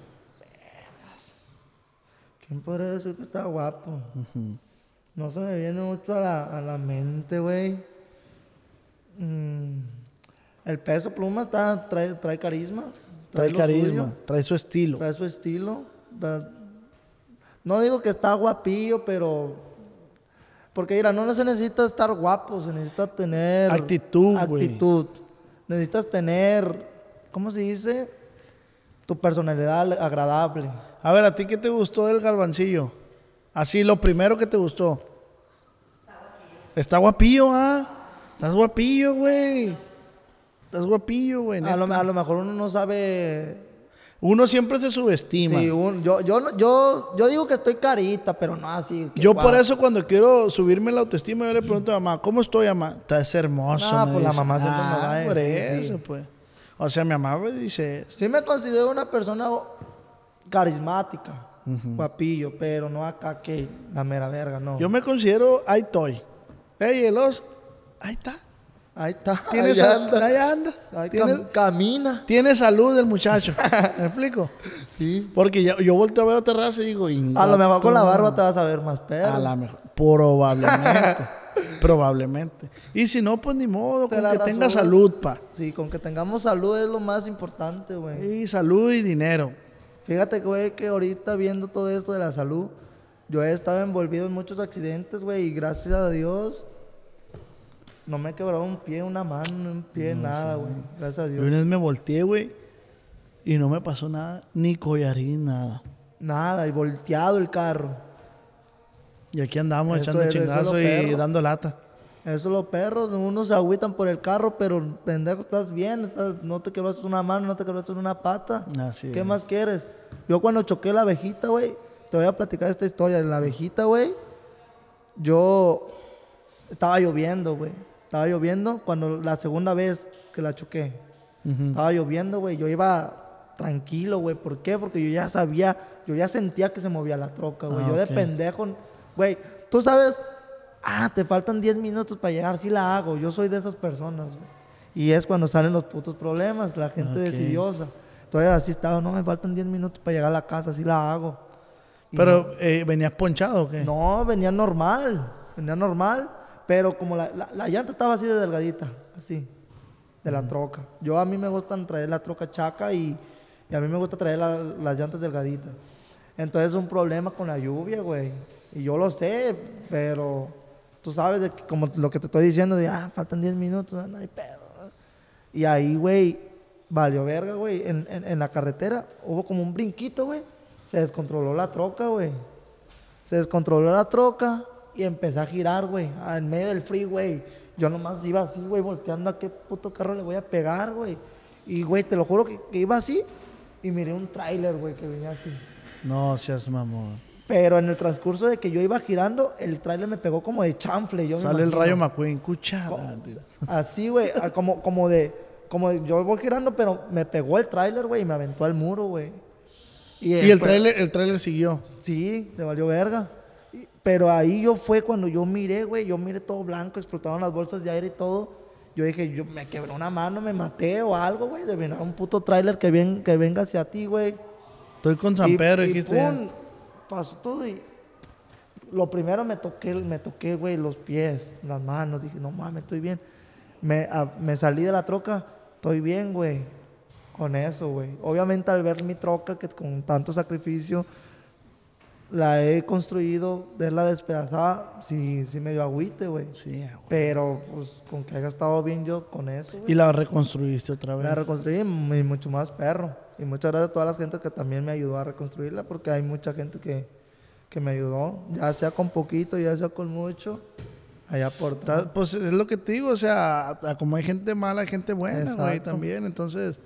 ¿Quién podría decir que está guapo? No se me viene mucho a la, a la mente, güey. Mm, el peso pluma está, trae, trae carisma. Trae carisma, suyo, trae su estilo. trae su estilo. da- no digo que está guapillo, pero. Porque mira, no se necesita estar guapo, se necesita tener. Actitud, güey. Actitud. Necesitas tener. ¿Cómo se dice? Tu personalidad agradable. A ver, ¿a ti qué te gustó del galvancillo? Así, lo primero que te gustó. Está guapillo, ¿ah? Estás guapillo, güey. Estás guapillo, güey. A lo, neta. a lo mejor uno no sabe. Uno siempre se subestima. Sí, un- yo, yo, no- yo, yo digo que estoy carita, pero no así. que Yo por eso cuando quiero subirme la autoestima, yo le pregunto a mamá, ¿cómo estoy, mamá? Estás hermoso. Ah, me pues la mamá a Ah, por decir, eso, sí. pues. O sea, mi mamá me dice. Sí me considero una persona carismática, guapillo, pero no acá que la mera verga, no. Yo me considero, ahí estoy. Ey, el os, ahí está. Ahí está. Tiene ahí anda. ahí anda. Ahí Tiene, cam- camina. tiene salud el muchacho. ¿Me explico? Sí. Porque yo, yo volteo a ver otra raza y digo... A lo mejor con la barba te vas a ver más perro. A la mejor. Probablemente. probablemente. Y si no, pues ni modo, Te con que tenga salud, pa. Sí, con que tengamos salud es lo más importante, güey. Y salud y dinero. Fíjate, güey, que ahorita viendo todo esto de la salud, yo he estado envolvido en muchos accidentes, güey, y gracias a Dios no me he quebrado un pie, una mano, un pie, nada, güey. Gracias a Yo Dios. una vez me volteé, güey, y no me pasó nada, ni collarín, nada. Nada, y volteado el carro. Y aquí andamos Eso echando es- chingazo y perro. dando lata. Eso los perros, unos se agüitan por el carro, pero pendejo, estás bien, estás- no te quebraste una mano, no te quebraste una pata. Así ¿Qué es. más quieres? Yo cuando choqué la abejita, güey, te voy a platicar esta historia. La abejita, güey, yo estaba lloviendo, güey. Estaba lloviendo cuando la segunda vez que la choqué. Estaba lloviendo, güey. Yo iba tranquilo, güey. ¿Por qué? Porque yo ya sabía, yo ya sentía que se movía la troca, güey. Ah, yo de pendejo, güey. Tú sabes, ah, te faltan 10 minutos para llegar, sí la hago. Yo soy de esas personas, güey. Y es cuando salen los putos problemas, la gente Ok. decidiosa. Entonces así estaba, no, me faltan 10 minutos para llegar a la casa, sí la hago. Y Pero, eh, ¿venías ponchado o qué? no, venía normal, venía normal, pero como la, la- la llanta estaba así de delgadita, así, de la troca. Yo a mí me gustan traer la troca chaca y, y a mí me gusta traer la- las llantas delgaditas. Entonces es un problema con la lluvia, güey. Y yo lo sé, pero tú sabes, de que- como lo que te estoy diciendo, de, ah, faltan 10 minutos, no hay pedo. Y ahí, güey, valió verga, güey. En, en- la carretera hubo como un brinquito, güey. Se descontroló la troca, güey. Se descontroló la troca y empecé a girar, güey, en medio del freeway. Yo nomás iba así, güey, volteando a qué puto carro le voy a pegar, güey. Y, güey, te lo juro que, que iba así y miré un tráiler, güey, que venía así. No seas mamón. Pero en el transcurso de que yo iba girando, el tráiler me pegó como de chanfle. Yo me Sale el rayo McQueen, cuchara. Así, güey, a- como, como de, como de- yo voy girando, pero me pegó el tráiler, güey, y me aventó al muro, güey. Y el trailer, el trailer siguió. Sí, le valió verga. Pero ahí yo fue cuando yo miré, güey, yo miré todo blanco, explotaron las bolsas de aire y todo. Yo dije, yo me quebré una mano, me maté o algo, güey, de venir un puto tráiler que, ven- que venga hacia ti, güey. Estoy con San Pedro, y dijiste. pum, pasó todo y lo primero me toqué, me toqué, güey, los pies, las manos. Dije, no mames, estoy bien. Me, a- me salí de la troca estoy bien, güey, con eso, güey. Obviamente al ver mi troca que con tanto sacrificio la he construido, verla despedazada, sí, sí me dio agüite, güey. Sí, güey. Pero pues con que haya estado bien yo con eso, güey. Y la reconstruiste otra vez. La reconstruí y mucho más perro. Y muchas gracias a toda la gente que también me ayudó a reconstruirla, porque hay mucha gente que, que me ayudó, ya sea con poquito, ya sea con mucho, allá Pues es lo que te digo, o sea, como hay gente mala, hay gente buena, güey, también. Entonces,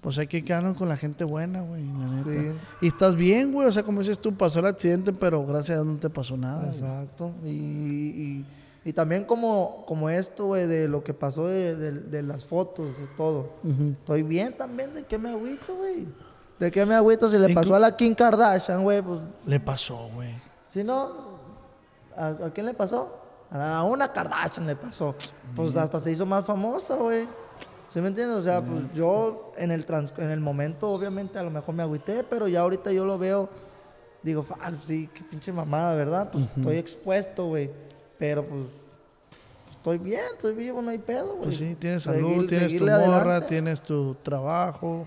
pues hay que quedarnos con la gente buena, güey, la neta. Sí. Y estás bien, güey, o sea, como dices tú, pasó el accidente, pero gracias a Dios no te pasó nada. Exacto. Y, y, y también como, como esto, güey, de lo que pasó de, de- de las fotos, de todo. Estoy bien también, ¿de qué me agüito, güey? ¿De qué me agüito? Si le pasó a la Kim Kardashian, güey, pues Le pasó, güey. Si no, ¿a, a quién le pasó? A una Kardashian le pasó. Pues hasta se hizo más famosa, güey. ¿Sí me entiendes? O sea, pues yo en el, trans- en el momento, obviamente, a lo mejor me agüité, pero ya ahorita yo lo veo, digo, "Ah, sí, qué pinche mamada, ¿verdad? Pues estoy expuesto, güey. Pero pues estoy bien, estoy vivo, no hay pedo, güey. Pues sí, tienes Seguir- salud, tienes tu morra, adelante, tienes tu trabajo.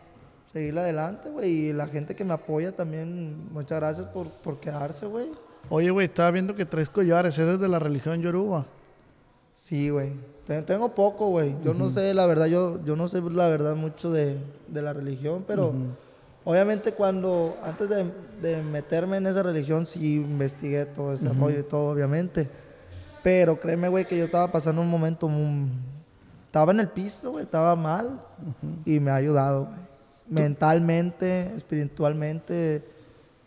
Seguirle adelante, güey. Y la gente que me apoya también, muchas gracias por, por quedarse, güey. Oye, güey, estaba viendo que traes collares, eres de la religión yoruba. Sí, güey. Te- Tengo poco, güey. Yo no sé, la verdad, yo, yo no sé la verdad mucho de, de la religión, pero obviamente cuando, antes de, de meterme en esa religión, sí investigué todo ese rollo y todo, obviamente. Pero créeme, güey, que yo estaba pasando un momento, muy- estaba en el piso, güey, estaba mal y me ha ayudado, güey. Mentalmente, espiritualmente.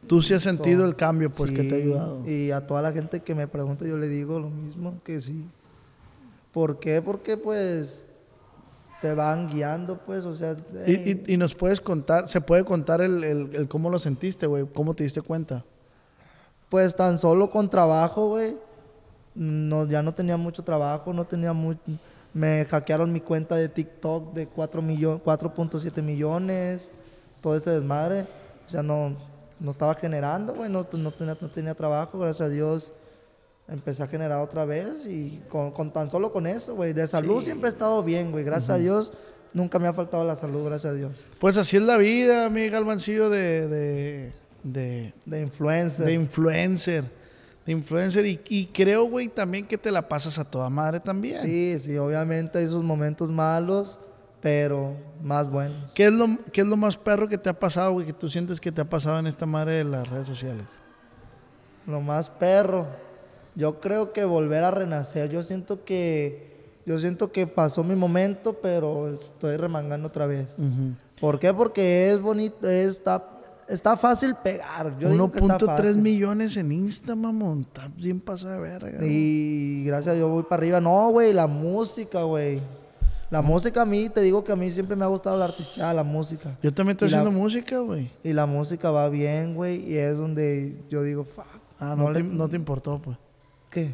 Tú sí has sentido todo. el cambio, pues, que te ha ayudado. Y a toda la gente que me pregunta, yo le digo lo mismo, que sí. ¿Por qué? Porque pues te van guiando, pues, o sea... Y, eh, y- y nos puedes contar, se puede contar el, el- el cómo lo sentiste, güey, cómo te diste cuenta. Pues tan solo con trabajo, güey. No, ya no tenía mucho trabajo, no tenía mucho... Me hackearon mi cuenta de TikTok de 4 millo- 4.7 millones, todo ese desmadre. O sea, no, no estaba generando, güey, no, no tenía, no tenía trabajo, gracias a Dios. Empecé a generar otra vez y con, con tan solo con eso, güey. De salud siempre he estado bien, güey. Gracias a Dios, nunca me ha faltado la salud, gracias a Dios. Pues así es la vida, mi Galvancillo, de, de, de, De influencer. de influencer. De influencer. Y, y creo, güey, también que te la pasas a toda madre también. Sí, sí, obviamente hay esos momentos malos, pero más buenos. ¿Qué es, lo, ¿Qué es lo más perro que te ha pasado, güey, que tú sientes que te ha pasado en esta madre de las redes sociales? Lo más perro. Yo creo que volver a renacer. Yo siento que yo siento que pasó mi momento, pero estoy remangando otra vez. ¿Por qué? Porque es bonito, está está fácil pegar. Yo digo que está 1.3 fácil. millones en Insta, mamón. Está bien pasada de verga. Y gracias a Dios voy para arriba. No, güey, la música, güey. La música a mí, te digo que a mí siempre me ha gustado la artista, la música. Yo también estoy Y la- haciendo música, güey. Y la música va bien, güey. Y es donde yo digo, fuck. Ah, no, no te, le- no te importó, pues. ¿Qué?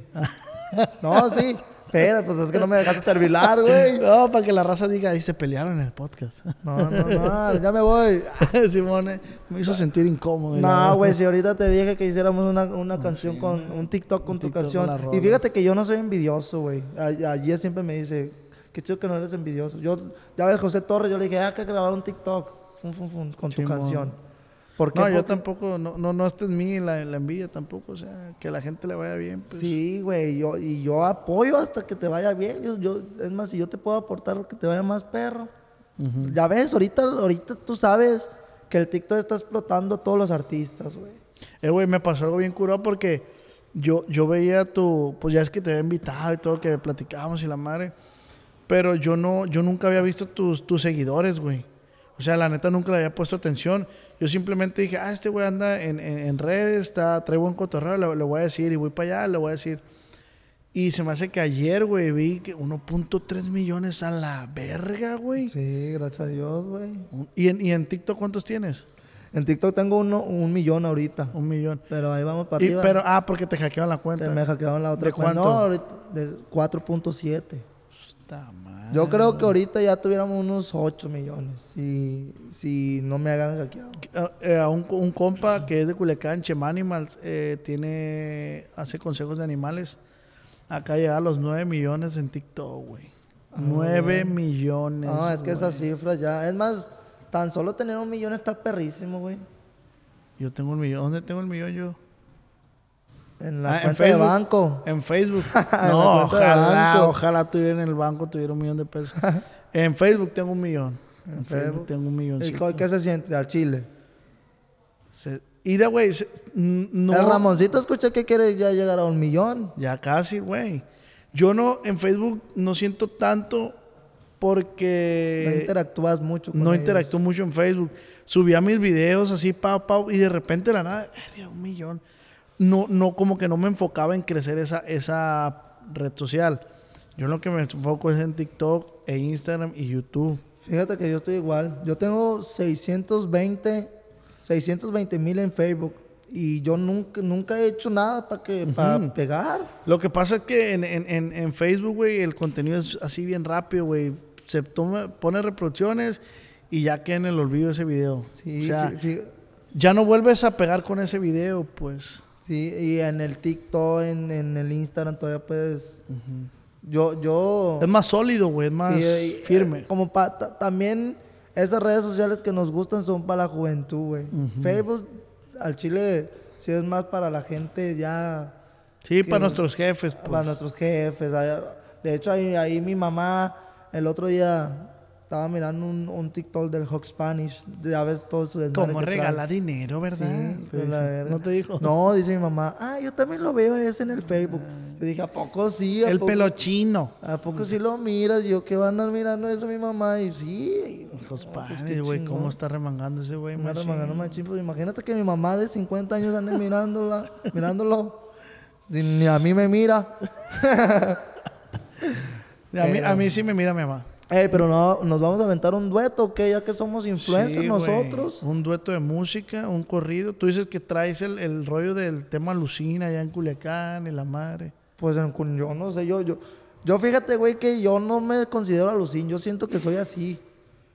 no, sí. Espera, pues es que no me dejaste terminar, güey. No, para que la raza diga, ahí se pelearon en el podcast. No, no, no, ya me voy. Simón eh, me hizo sentir incómodo. No, güey, si ahorita te dije que hiciéramos una, una canción con un TikTok con Un tu TikTok canción. con y fíjate que yo no soy envidioso, güey. Ayer siempre me dice, que chido que no eres envidioso. Yo, ya ves, José Torres, yo le dije, ah, que grabar un TikTok fun, fun, fun, con tu canción. ¿Por qué? No, yo tampoco, no, no, no esta es mí la, la envidia tampoco, o sea, que a la gente le vaya bien, pues. Sí, güey, yo, y yo apoyo hasta que te vaya bien. Yo, yo, es más, si yo te puedo aportar que te vaya más perro. Ya ves, ahorita, ahorita tú sabes que el TikTok está explotando a todos los artistas, güey. Eh, güey, me pasó algo bien curado porque yo, yo veía tu, pues ya es que te había invitado y todo, que platicábamos y la madre, pero yo no, yo nunca había visto tus, tus seguidores, güey. O sea, la neta nunca le había puesto atención. Yo simplemente dije, ah, este güey anda en, en- en redes, está, trae buen cotorreo, le, le voy a decir, y voy para allá, le voy a decir. Y se me hace que ayer, güey, vi que 1.3 millones a la verga, güey. Sí, gracias a Dios, güey. ¿Y en, ¿Y en TikTok cuántos tienes? En TikTok tengo uno, un millón ahorita. Un millón. Pero ahí vamos para Y- arriba. pero, ah, porque te hackearon la cuenta. Te me hackearon la otra ¿De cuenta. cuánto? No, de 4.7. Está. Yo creo que ahorita ya tuviéramos unos 8 millones. Si, si no me hagan hackeado. a, eh, un, un compa que es de Culiacán, Chema Animals, eh, tiene, hace consejos de animales. Acá llega a los 9 millones en TikTok, güey. 9 millones. No, es que esas cifras ya. Es más, tan solo tener un millón está perrísimo, güey. Yo tengo un millón. ¿Dónde tengo el millón yo? En la Ah, en de banco. En Facebook. No, ojalá, ojalá tuviera en el banco, tuviera un millón de pesos. en Facebook tengo un millón. En, En Facebook, Facebook. tengo un millón. ¿Y qué se siente al chile? Güey, se- n- no. El Ramoncito escuché que quiere ya llegar a un millón. Ya casi, güey. Yo no, en Facebook no siento tanto porque... no interactúas mucho con no ellos. interactúo mucho en Facebook. Subía mis videos así, pau, pau, y de repente la nada, un millón. No, no, como que no me enfocaba en crecer esa, esa red social. Yo lo que me enfoco es en TikTok e Instagram y YouTube. Fíjate que yo estoy igual. Yo tengo 620, 620 mil en Facebook. Y yo nunca, nunca he hecho nada para que para pegar. Lo que pasa es que en, en- en- en Facebook, güey, el contenido es así bien rápido, güey. Se toma, pone reproducciones y ya queda en el olvido ese video. Sí, o sea, fí- ya no vuelves a pegar con ese video, pues. Sí, y en el TikTok, en, en el Instagram todavía puedes. Yo, yo. Es más sólido, güey, es más Sí, eh, firme. eh, Como pa- ta- también esas redes sociales que nos gustan son para la juventud, güey. Facebook al Chile sí es más para la gente ya, sí, para nuestros jefes, pues. para nuestros jefes. Ay- De hecho, ahí, ahí mi mamá el otro día estaba mirando un, un TikTok del Hawk Spanish. De a veces todo eso desmadre Como trae. regala dinero, ¿verdad? Sí, pues, la. ¿No te dijo? No, dice mi mamá. Ah, yo también lo veo ese en el Facebook. Yo dije, ¿a poco sí? ¿A El poco- pelo chino. ¿A poco sí lo miras? Yo que van a andar mirando eso mi mamá. Y sí. Hijos No, pues, güey. ¿cómo está remangando ese güey? Machín? remangando machín, pues imagínate que mi mamá de 50 años ande mirándola, mirándolo. Ni, ni a mí me mira. A mí, a mí sí me mira mi mamá. Ey, pero no, nos vamos a aventar un dueto, ¿ok? Ya que somos influencers Sí, nosotros. Un dueto de música, un corrido. Tú dices que traes el, el rollo del tema Lucina allá en Culiacán y la madre. Pues en yo no sé, yo, yo, yo fíjate, güey, que yo no me considero alucín, yo siento que soy así.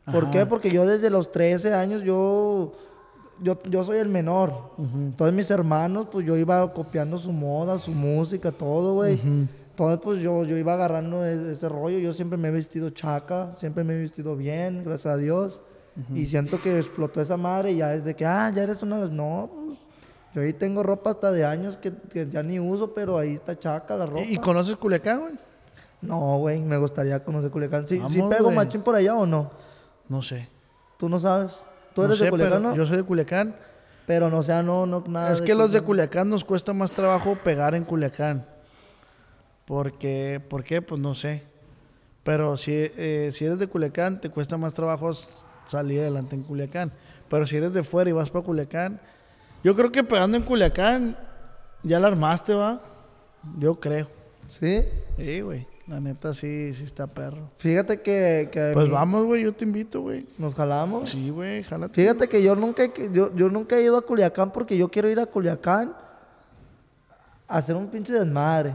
¿Por Ajá. qué? Porque yo desde los 13 años yo, yo, yo soy el menor. Todos mis hermanos, pues yo iba copiando su moda, su música, todo, güey. Entonces, pues yo, yo iba agarrando e- ese rollo. Yo siempre me he vestido chaca, siempre me he vestido bien, gracias a Dios. Y siento que explotó esa madre y ya es de que, ah, ya eres una de las... No, pues yo ahí tengo ropa hasta de años que, que ya ni uso, pero ahí está chaca la ropa. ¿Y, y conoces Culiacán, güey? No, güey, me gustaría conocer Culiacán. ¿Sí, ¿sí Vamos, pego güey. machín por allá o no? No sé. Tú no sabes. Tú No eres sé, de Culiacán, ¿no? Yo soy de Culiacán. Pero no, o sea, no, no, nada. es que los de Culiacán nos cuesta más trabajo pegar en Culiacán. Porque, ¿por qué? Pues no sé. Pero si, eh, si eres de Culiacán, te cuesta más trabajo salir adelante en Culiacán. Pero si eres de fuera y vas para Culiacán, yo creo que pegando en Culiacán ya la armaste, ¿va? Yo creo. Sí. Sí, güey. La neta sí, sí está perro. Fíjate que, Pues mí vamos, güey, yo te invito, güey. nos jalamos. Sí, güey, jálate. Fíjate que yo nunca, yo, yo nunca he ido a Culiacán porque yo quiero ir a Culiacán a hacer un pinche desmadre.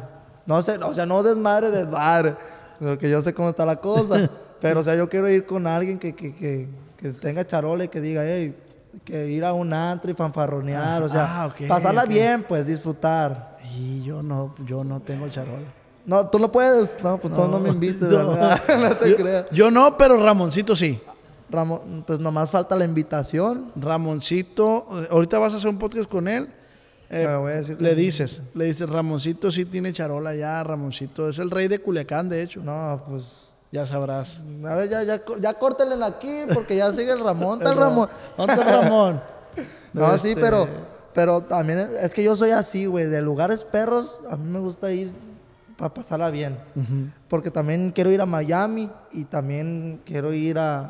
No sé, o sea, no desmadre, desmadre. Porque yo sé cómo está la cosa. pero, o sea, yo quiero ir con alguien que, que, que, que tenga charola y que diga, hey, que ir a un antro y fanfarronear. o sea, Ah, pasarla bien, pues, disfrutar. Y yo no, yo no tengo charola. No, tú no puedes. No, pues tú no me invites. No. ¿verdad? no te yo, creas. yo no, pero Ramoncito sí. Ramón, pues nomás falta la invitación. Ramoncito, eh, ahorita vas a hacer un podcast con él. Eh, Me voy a decir le dices, le dices, Ramoncito sí tiene charola ya, Ramoncito es el rey de Culiacán, de hecho. No, pues Ya sabrás. A ver, ya, ya, ya córtenle aquí porque ya sigue el Ramón. Está el Ra- Ramón. ¿Dónde está Ramón? No, sí, Este, pero, pero también es que yo soy así, güey. De lugares perros, a mí me gusta ir para pasarla bien. Porque también quiero ir a Miami y también quiero ir a,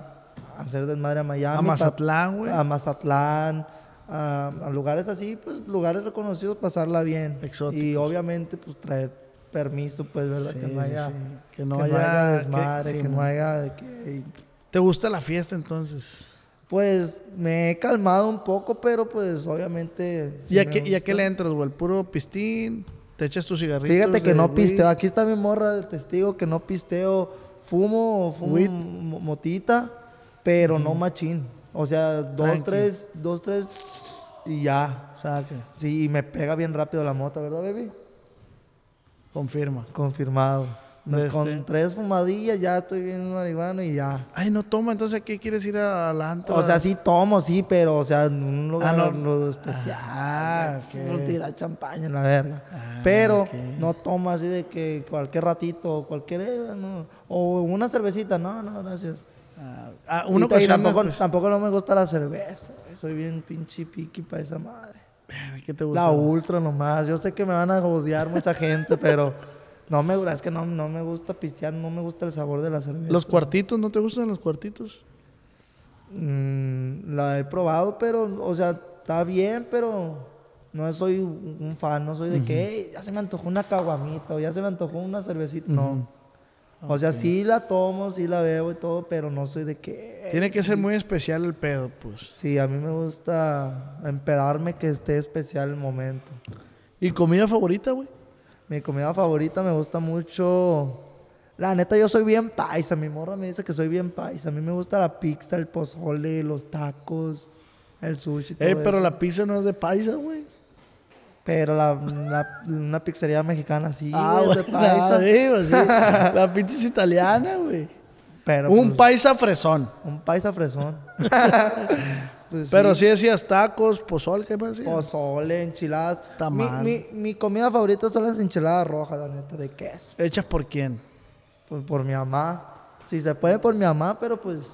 a hacer desmadre a Miami. A Mazatlán, güey. A Mazatlán. A, a lugares así, pues lugares reconocidos, pasarla bien. Exóticos. Y obviamente, pues traer permiso, pues, ¿verdad? Sí, que no haya, sí. Que no haya- que- desmadre, que, sí, no man. haya de que ¿Te gusta la fiesta entonces? pues me he calmado un poco, pero pues obviamente. ¿Y a, qué, ¿Y a qué le entras, güey? ¿El puro pistín? ¿Te echas tus cigarritos? Fíjate que no weed? pisteo. Aquí está mi morra de testigo que no pisteo. Fumo, fumo Weed. mo- motita, pero no machín. O sea, dos, Tranqui. tres, dos, tres y ya. Saca, Sí, y me pega bien rápido la mota, ¿verdad, baby? confirma. Confirmado. De Con este- tres fumadillas ya estoy bien marihuana y ya. Ay, no toma, entonces ¿a qué quieres ir a la antro? O sea, sí tomo, sí, pero, o sea, en un lugar no. lo- lo especial. Ah, No ok. tirar champaña en la verga. Ah, pero no tomo así de que cualquier ratito o cualquier. eh, no. O una cervecita, no, no, gracias. Ah, ah, Y una y ocasión... tampoco, tampoco no me gusta la cerveza. Soy bien pinche piqui para esa madre. ¿Qué te gusta? La ultra nomás. Yo sé que me van a odiar mucha gente, pero no me es que no, no me gusta pistear, no me gusta el sabor de la cerveza. ¿Los cuartitos? ¿No te gustan los cuartitos? Mm, la he probado, pero, o sea, está bien, pero no soy un fan, no soy de que "Ey, ya se me antojó una caguamita o ya se me antojó una cervecita. No. O sea, sí la tomo, sí la bebo y todo, pero no soy de que. Tiene que ser muy especial el pedo, pues. Sí, a mí me gusta empedarme que esté especial el momento. ¿Y comida favorita, güey? Mi comida favorita me gusta mucho. La neta, yo soy bien paisa. Mi morra me dice que soy bien paisa. A mí me gusta la pizza, el pozole, los tacos, el sushi. Eh, todo pero eso. la pizza no es de paisa, güey. Pero la, la- una pizzería mexicana sí, Ah, güey, de paisa. ah, sí, pues sí. La pizza es italiana, güey. Pero Un pues, paisa fresón. un paisa fresón. Pues Pero sí decías tacos, pozol, ¿qué más decías? Pozole, enchiladas. Mi, mi, mi comida favorita son las enchiladas rojas, la neta, de queso. ¿Hechas por quién? Por, por mi mamá. Si se puede por mi mamá, pero pues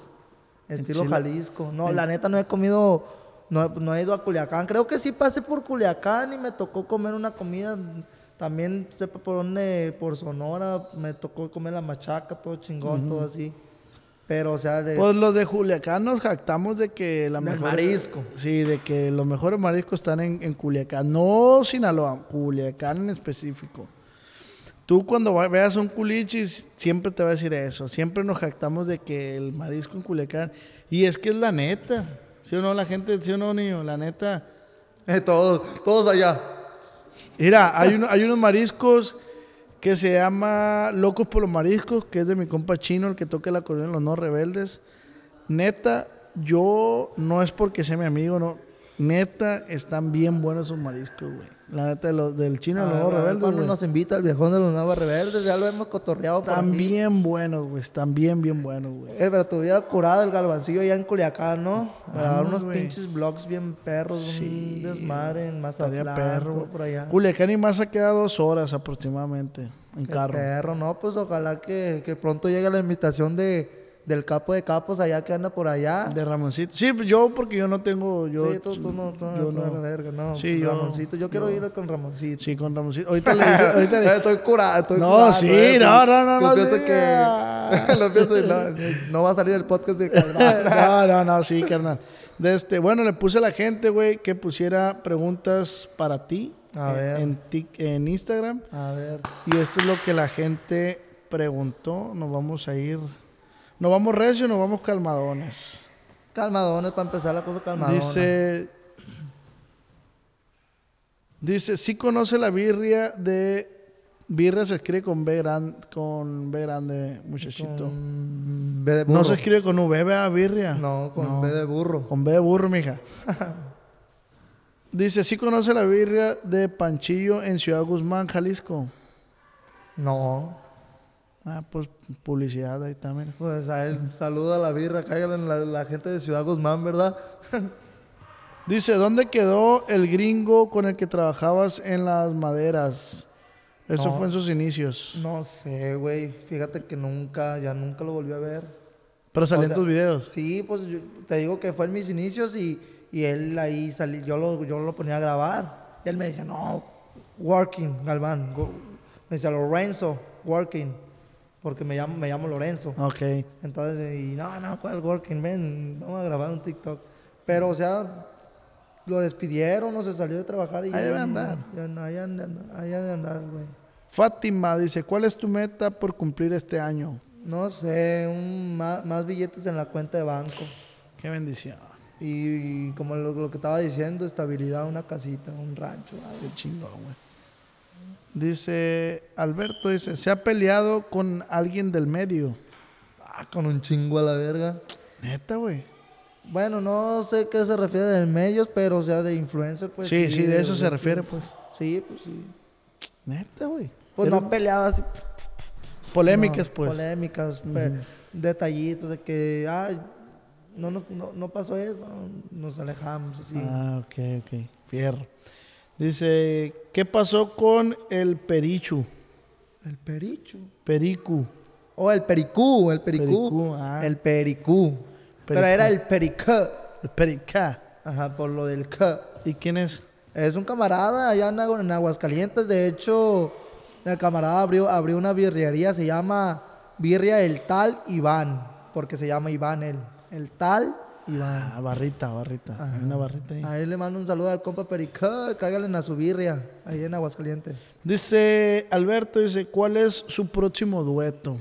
estilo Jalisco. No, la neta no he comido, no, no he ido a Culiacán. Creo que sí pasé por Culiacán y me tocó comer una comida. También sepa por dónde, por Sonora, me tocó comer la machaca, todo chingón, todo así. Pero, o sea, de... Pues los de Culiacán nos jactamos de que la mejor... marisco. Sí, de que los mejores mariscos están en, en Culiacán. No Sinaloa, Culiacán en específico. Tú cuando veas un culichis, siempre te va a decir eso. Siempre nos jactamos de que el marisco en Culiacán... Y es que es la neta. ¿Sí o no? La gente, ¿sí o no, niño? La neta... Eh, todos, todos allá. Mira, hay, uno- hay unos mariscos que se llama Locos por los Mariscos, que es de mi compa chino, el que toca el acordeón en Los No Rebeldes. Neta, yo no es porque sea mi amigo, no. Neta, están bien buenos esos mariscos, güey. La neta, de los, del chino de Los No Rebeldes, Cuando nos invita el viejón de los Nuevos Rebeldes, ya lo hemos cotorreado por Están aquí. bien buenos, güey. Están bien, bien buenos, güey. Eh, pero tuviera curado el galvancillo allá en Culiacán, ¿no? Para dar unos pinches vlogs bien perros, Sí, un desmadre en Mazatlán, perro, por allá. Culiacán y más queda dos horas aproximadamente en Qué carro. Perro, no, pues ojalá que, que pronto llegue la invitación de, del capo de capos allá que anda por allá. De Ramoncito. Sí, yo porque yo no tengo... Yo, sí, tú, tú no, tú yo no, la verga, no. Sí, yo- Ramoncito, yo quiero yo- ir con Ramoncito. Sí, con Ramoncito. Ahorita le dice, ahorita le- estoy curado, estoy No, curado, sí, eh, no, no, no, Yo no pienso diga. que... lo pienso no, no va a salir el podcast de no, no, no, sí, carnal. De este, bueno, le puse a la gente, güey, que pusiera preguntas para ti A en, ver. en tic- en Instagram. A ver. Y esto es lo que la gente preguntó. Nos vamos a ir. Nos vamos recio, nos vamos calmadones. Calmadones, para empezar la cosa calmadona. Dice. Dice, sí conoce la birria de. Birria se escribe con B, gran, con B grande, muchachito. Con B de burro. No se escribe con V, ¿verdad, birria? No, con No. B de burro. Con B de burro, mija. Dice, sí conoce la birria de Panchillo en Ciudad Guzmán, Jalisco. No. Ah, pues publicidad ahí mira. Pues a él, saluda a la birra, cállale en la, la gente de Ciudad Guzmán, ¿verdad? Dice, ¿dónde quedó el gringo con el que trabajabas en las maderas? Eso No. fue en sus inicios. No sé, güey. Fíjate que nunca, ya nunca lo volví a ver. Pero salían O sea, tus videos. Sí, pues yo- te digo que fue en mis inicios y, y él ahí salí, yo lo, yo lo ponía a grabar. Y él me decía, no, working, Galván. go- Me decía, Lorenzo, working. Porque me llamo, me llamo Lorenzo. Ok. Entonces, y no, no, ¿cuál working? Ven, vamos a grabar un TikTok. Pero, o sea, lo despidieron o se salió de trabajar y Ahí debe andar. ya no, ahí anda- ahí ha de andar, güey. Fátima dice, ¿cuál es tu meta por cumplir este año? No sé, un, más, más billetes en la cuenta de banco. Qué bendición. Y, como lo, lo que estaba diciendo, estabilidad, una casita, un rancho. algo. Qué chingón, güey. Dice, Alberto dice, ¿se ha peleado con alguien del medio? Ah, con un chingo a la verga. Neta, güey. Bueno, no sé qué se refiere de medios, pero o sea, de influencer, pues. sí, sí, de eso se refiere, pues. Sí, pues sí. Neta, güey. Pues no peleaba así. Polémicas, No, pues. Polémicas, detallitos de que, ay, no, no, no pasó eso, nos alejamos así. Ah, ok, ok. Fierro. Dice, ¿qué pasó con el Perichu? El pericho. Pericu. O el pericú, el pericú. Pericú, ah. El pericú. Pero era el pericá. El Perica. Ajá, por lo del K. ¿Y quién es? Es un camarada allá en, Agu- en Aguascalientes. De hecho, el camarada abrió, abrió una birrería. Se llama Birria El Tal Iván. Porque se llama Iván él. El Tal Iván. Ah, barrita, barrita. Una barrita ahí. Ahí le mando un saludo al compa Pericá. Cáigale a su birria. Ahí en Aguascalientes. Dice Alberto, dice, ¿cuál es su próximo dueto?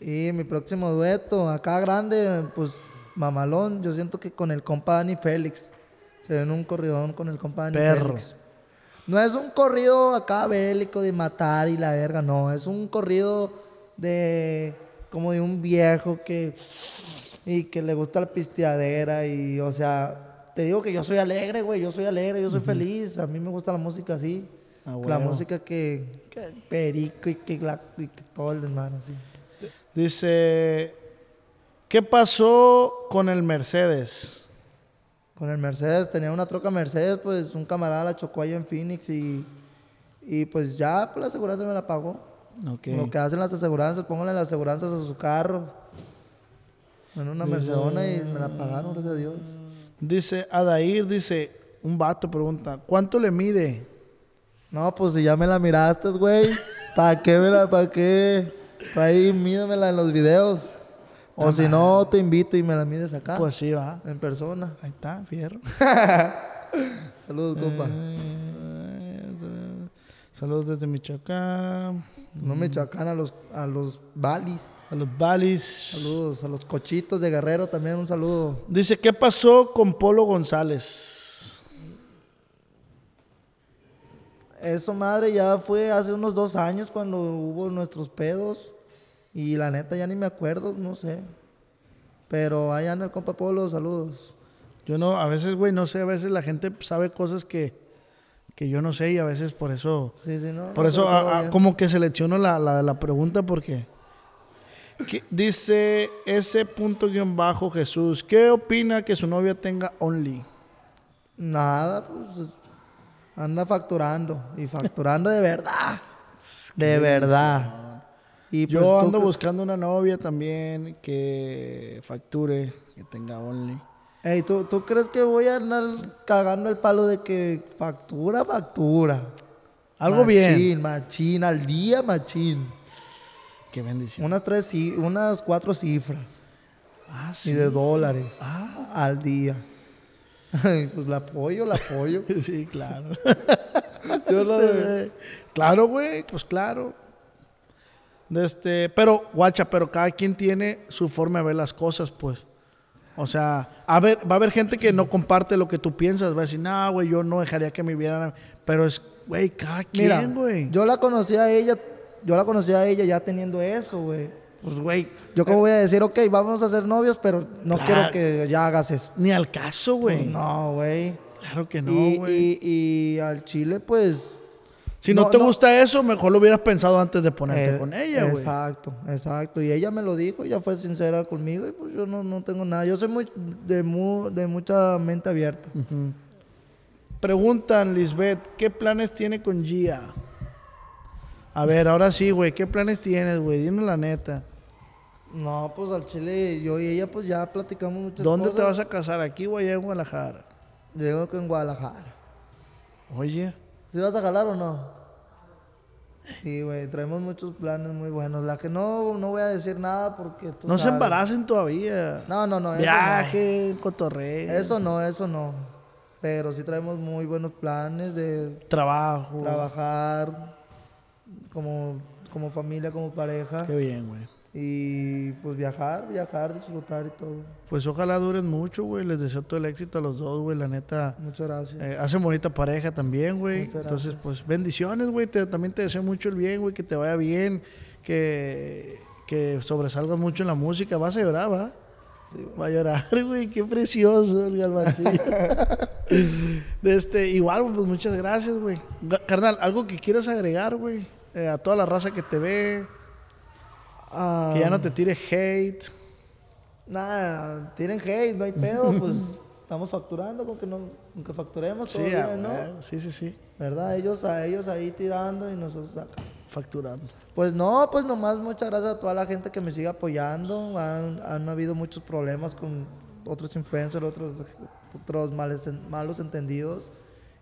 Y mi próximo dueto, acá grande, pues mamalón. Yo siento que con el compa Dani Félix. Se ven un corridón con el compa Dani Perro. Félix. No es un corrido acá bélico de matar y la verga, no. Es un corrido de como de un viejo que y que le gusta la pisteadera y o sea, te digo que yo soy alegre, güey, yo soy alegre, yo soy feliz, a mí me gusta la música así. Ah, la música que, que perico y que, la- y que todo el desmadre así. Dice, ¿qué pasó con el Mercedes? Con el Mercedes, tenía una troca Mercedes, pues un camarada la chocó allá en Phoenix y, y pues ya pues, la aseguranza me la pagó. Lo que hacen las aseguranzas, pónganle las aseguranzas a su carro. En una Mercedona y me la pagaron, gracias a Dios. Dice Adair, dice, un vato pregunta, ¿cuánto le mide? No, pues si ya me la miraste, güey. ¿Para qué me la, para qué? Pa' ahí, mídemela en los videos. O si no, te invito y me la mides acá. Pues sí, va. en persona. Ahí está, fierro. Saludos, compa. Eh, Saludos desde Michoacán. No me chocan a los, a los balis. A los Valis. Saludos a los cochitos de Guerrero también un saludo. Dice, ¿qué pasó con Polo González? Eso madre ya fue hace unos dos años cuando hubo nuestros pedos. Y la neta ya ni me acuerdo, no sé. Pero allá en el compa Polo, saludos. Yo no, a veces, güey, no sé, a veces la gente sabe cosas que, que yo no sé y a veces por eso, Sí, sí, no. por no, eso a- a- como que selecciono la, la, la pregunta porque ¿Qué- dice ese punto guion bajo Jesús, ¿qué opina que su novia tenga Only? Nada, pues anda facturando. Y facturando de verdad. de verdad. Y pues, Yo tú ando buscando una novia también que facture, que tenga Only. Ey, ¿tú, ¿tú crees que voy a andar cagando el palo de que factura, factura? Algo bien. Machín, machín, al día, machín. Qué bendición. Unas tres, unas cuatro cifras. Ah, Y sí. de dólares. Ah. Al día. Pues la apoyo, la apoyo. Sí, claro. Yo lo de- Claro, güey, pues claro. De este, pero, guacha, pero cada quien tiene su forma de ver las cosas, pues. O sea, a ver, va a haber gente que no comparte lo que tú piensas. Va a decir, no, güey, yo no dejaría que me vieran. Pero es, güey, cada Mira, quien, güey. yo la conocí a ella, yo la conocí a ella ya teniendo eso, güey. Pues, güey, yo como voy a decir, ok, vamos a ser novios, pero no Claro. quiero que ya hagas eso. Ni al caso, güey. Pues no, güey. Claro que no, y, güey. y, y al chile, pues... Si no, no, te no. gusta eso, mejor lo hubieras pensado antes de ponerte eh, con ella, güey. Exacto, exacto. Y ella me lo dijo, ella fue sincera conmigo y pues yo no, no tengo nada. Yo soy muy de, mu- de mucha mente abierta. Ujú. Preguntan, Lisbeth, ¿qué planes tiene con Gia? A ver, ahora sí, güey, ¿qué planes tienes, güey? Dime la neta. No, pues al chile, yo y ella pues ya platicamos muchas ¿Dónde cosas. te vas a casar? ¿Aquí o allá en Guadalajara? Llego que en Guadalajara. Oye, ¿Sí vas a jalar o no? Sí, güey, traemos muchos planes muy buenos. La que no, no voy a decir nada porque tú no se embaracen todavía. No, no, no. Viaje, cotorreo. no. Eso no, eso no. Pero sí traemos muy buenos planes de Trabajo. trabajar como, como familia, como pareja. Qué bien, güey. Y pues viajar, viajar, disfrutar y todo. Pues ojalá duren mucho, güey. Les deseo todo el éxito a los dos, güey. La neta. Muchas gracias. Eh, hacen bonita pareja también, güey. Entonces, pues bendiciones, güey. Te- también te deseo mucho el bien, güey. Que te vaya bien. Que, que sobresalgas mucho en la música. Vas a llorar, ¿va? Sí, Va a llorar, güey. Qué precioso el galvancillo. Este, igual, pues muchas gracias, güey. Carnal, algo que quieras agregar, güey. Eh, a toda la raza que te ve. Ah, Que ya no te tire hate. Nada, tienen hate, no hay pedo, pues estamos facturando con que, no, con que facturemos todo Sí, bien, ¿no? sí, sí, sí. ¿Verdad? Ellos a ellos ahí tirando y nosotros acá. Facturando. Pues no, pues nomás muchas gracias a toda la gente que me sigue apoyando. Han, han habido muchos problemas con otros influencers, otros, otros males- malos entendidos.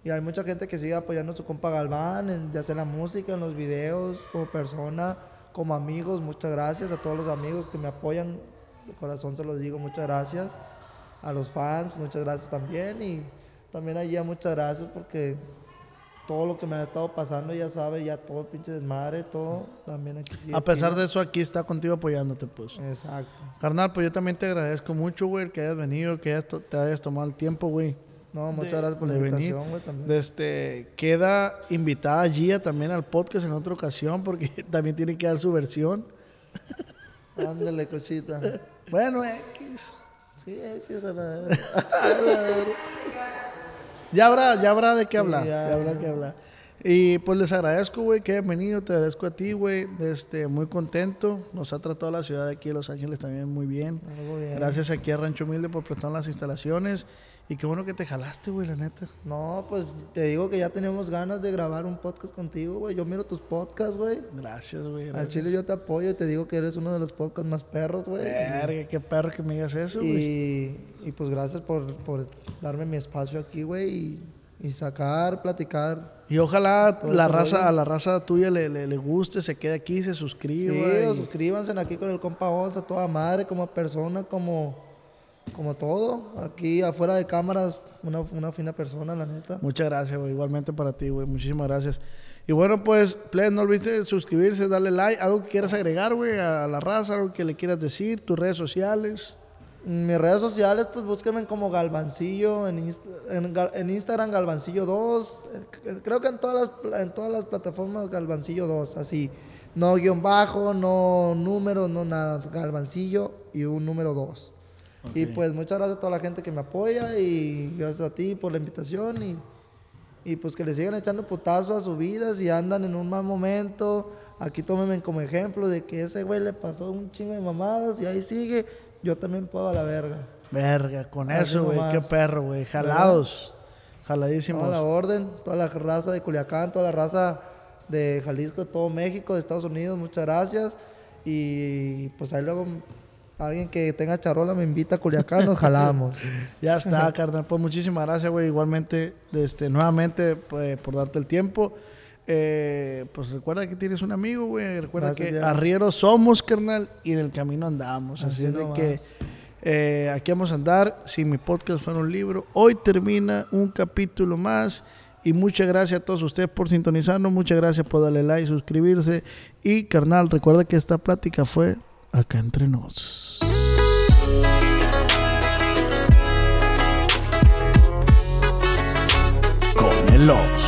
Y hay mucha gente que sigue apoyando a su compa Galván, en, ya sea en la música, en los videos, como persona, como amigos. Muchas gracias a todos los amigos que me apoyan. De corazón se los digo, muchas gracias. A los fans, muchas gracias también. Y también a Gia, muchas gracias porque todo lo que me ha estado pasando, ya sabe, ya todo el pinche desmadre, todo, también aquí sigue A pesar de eso, aquí está contigo apoyándote, pues. Exacto. Carnal, pues yo también te agradezco mucho, güey, que hayas venido, que hayas te hayas tomado el tiempo, güey. No, muchas de- gracias por la de venir. invitación, güey, también. Este, queda invitada Gia también al podcast en otra ocasión porque también tiene que dar su versión. Ándale, cochita. Bueno, X. Sí, que se la... Ya habrá, ya habrá de qué Sí, hablar. ya. Ya habrá que hablar. Y pues les agradezco, güey, que hayan venido. Te agradezco a ti, güey. Este, muy contento. Nos ha tratado la ciudad de aquí de Los Ángeles también muy bien. Bien. Gracias aquí a Rancho Humilde por prestar las instalaciones. Y qué bueno que te jalaste, güey, la neta. No, pues te digo que ya tenemos ganas de grabar un podcast contigo, güey. Yo miro tus podcasts, güey. Gracias, güey. Al chile yo te apoyo y te digo que eres uno de los podcasts más perros, güey. Verga, qué perro que me digas eso, güey. Y, y pues gracias por, por darme mi espacio aquí, güey. Y, y sacar, platicar. Y ojalá Todo la ese raza, a la raza tuya le, le, le guste, se quede aquí, se Sí, suscriba. y- suscríbanse aquí con el compa Onza, toda madre, como persona, como, como todo. Aquí afuera de cámaras, una, una fina persona, la neta. Muchas gracias, güey. Igualmente para ti, güey. Muchísimas gracias. Y bueno, pues, Plebes, no olvides suscribirse, darle like. Algo que quieras agregar, güey, a la raza, algo que le quieras decir, tus redes sociales. En mis redes sociales, pues búsquenme como Galvancillo, en, Inst- en, Gal- en Instagram Galvancillo 2, eh, creo que en todas, las, en todas las plataformas Galvancillo 2, así, no guion bajo, no número, no nada, Galvancillo y un número 2. Y pues muchas gracias a toda la gente que me apoya y gracias a ti por la invitación y, y pues que le sigan echando putazos a su vida si andan en un mal momento. Aquí tómenme como ejemplo de que ese güey le pasó un chingo de mamadas y ahí sigue. Yo también puedo a la verga. Verga, con Así eso, güey. Qué perro, güey. Jalados. Jaladísimos. Toda la orden, toda la raza de Culiacán, toda la raza de Jalisco, de todo México, de Estados Unidos, muchas gracias. Y pues ahí luego alguien que tenga charola me invita a Culiacán, nos jalamos. Ya está, carnal. Pues muchísimas gracias, güey. Igualmente, este, nuevamente, pues, por darte el tiempo. Eh, pues recuerda que tienes un amigo, güey. Recuerda Gracias, que Diego. arrieros somos, carnal, y en el camino andamos. Así, Así es de que eh, aquí vamos a andar. Si mi podcast fuera un libro, hoy termina un capítulo más. Y muchas gracias a todos ustedes por sintonizarnos. Muchas gracias por darle like, suscribirse. Y carnal, recuerda que esta plática fue acá entre nos. Con el.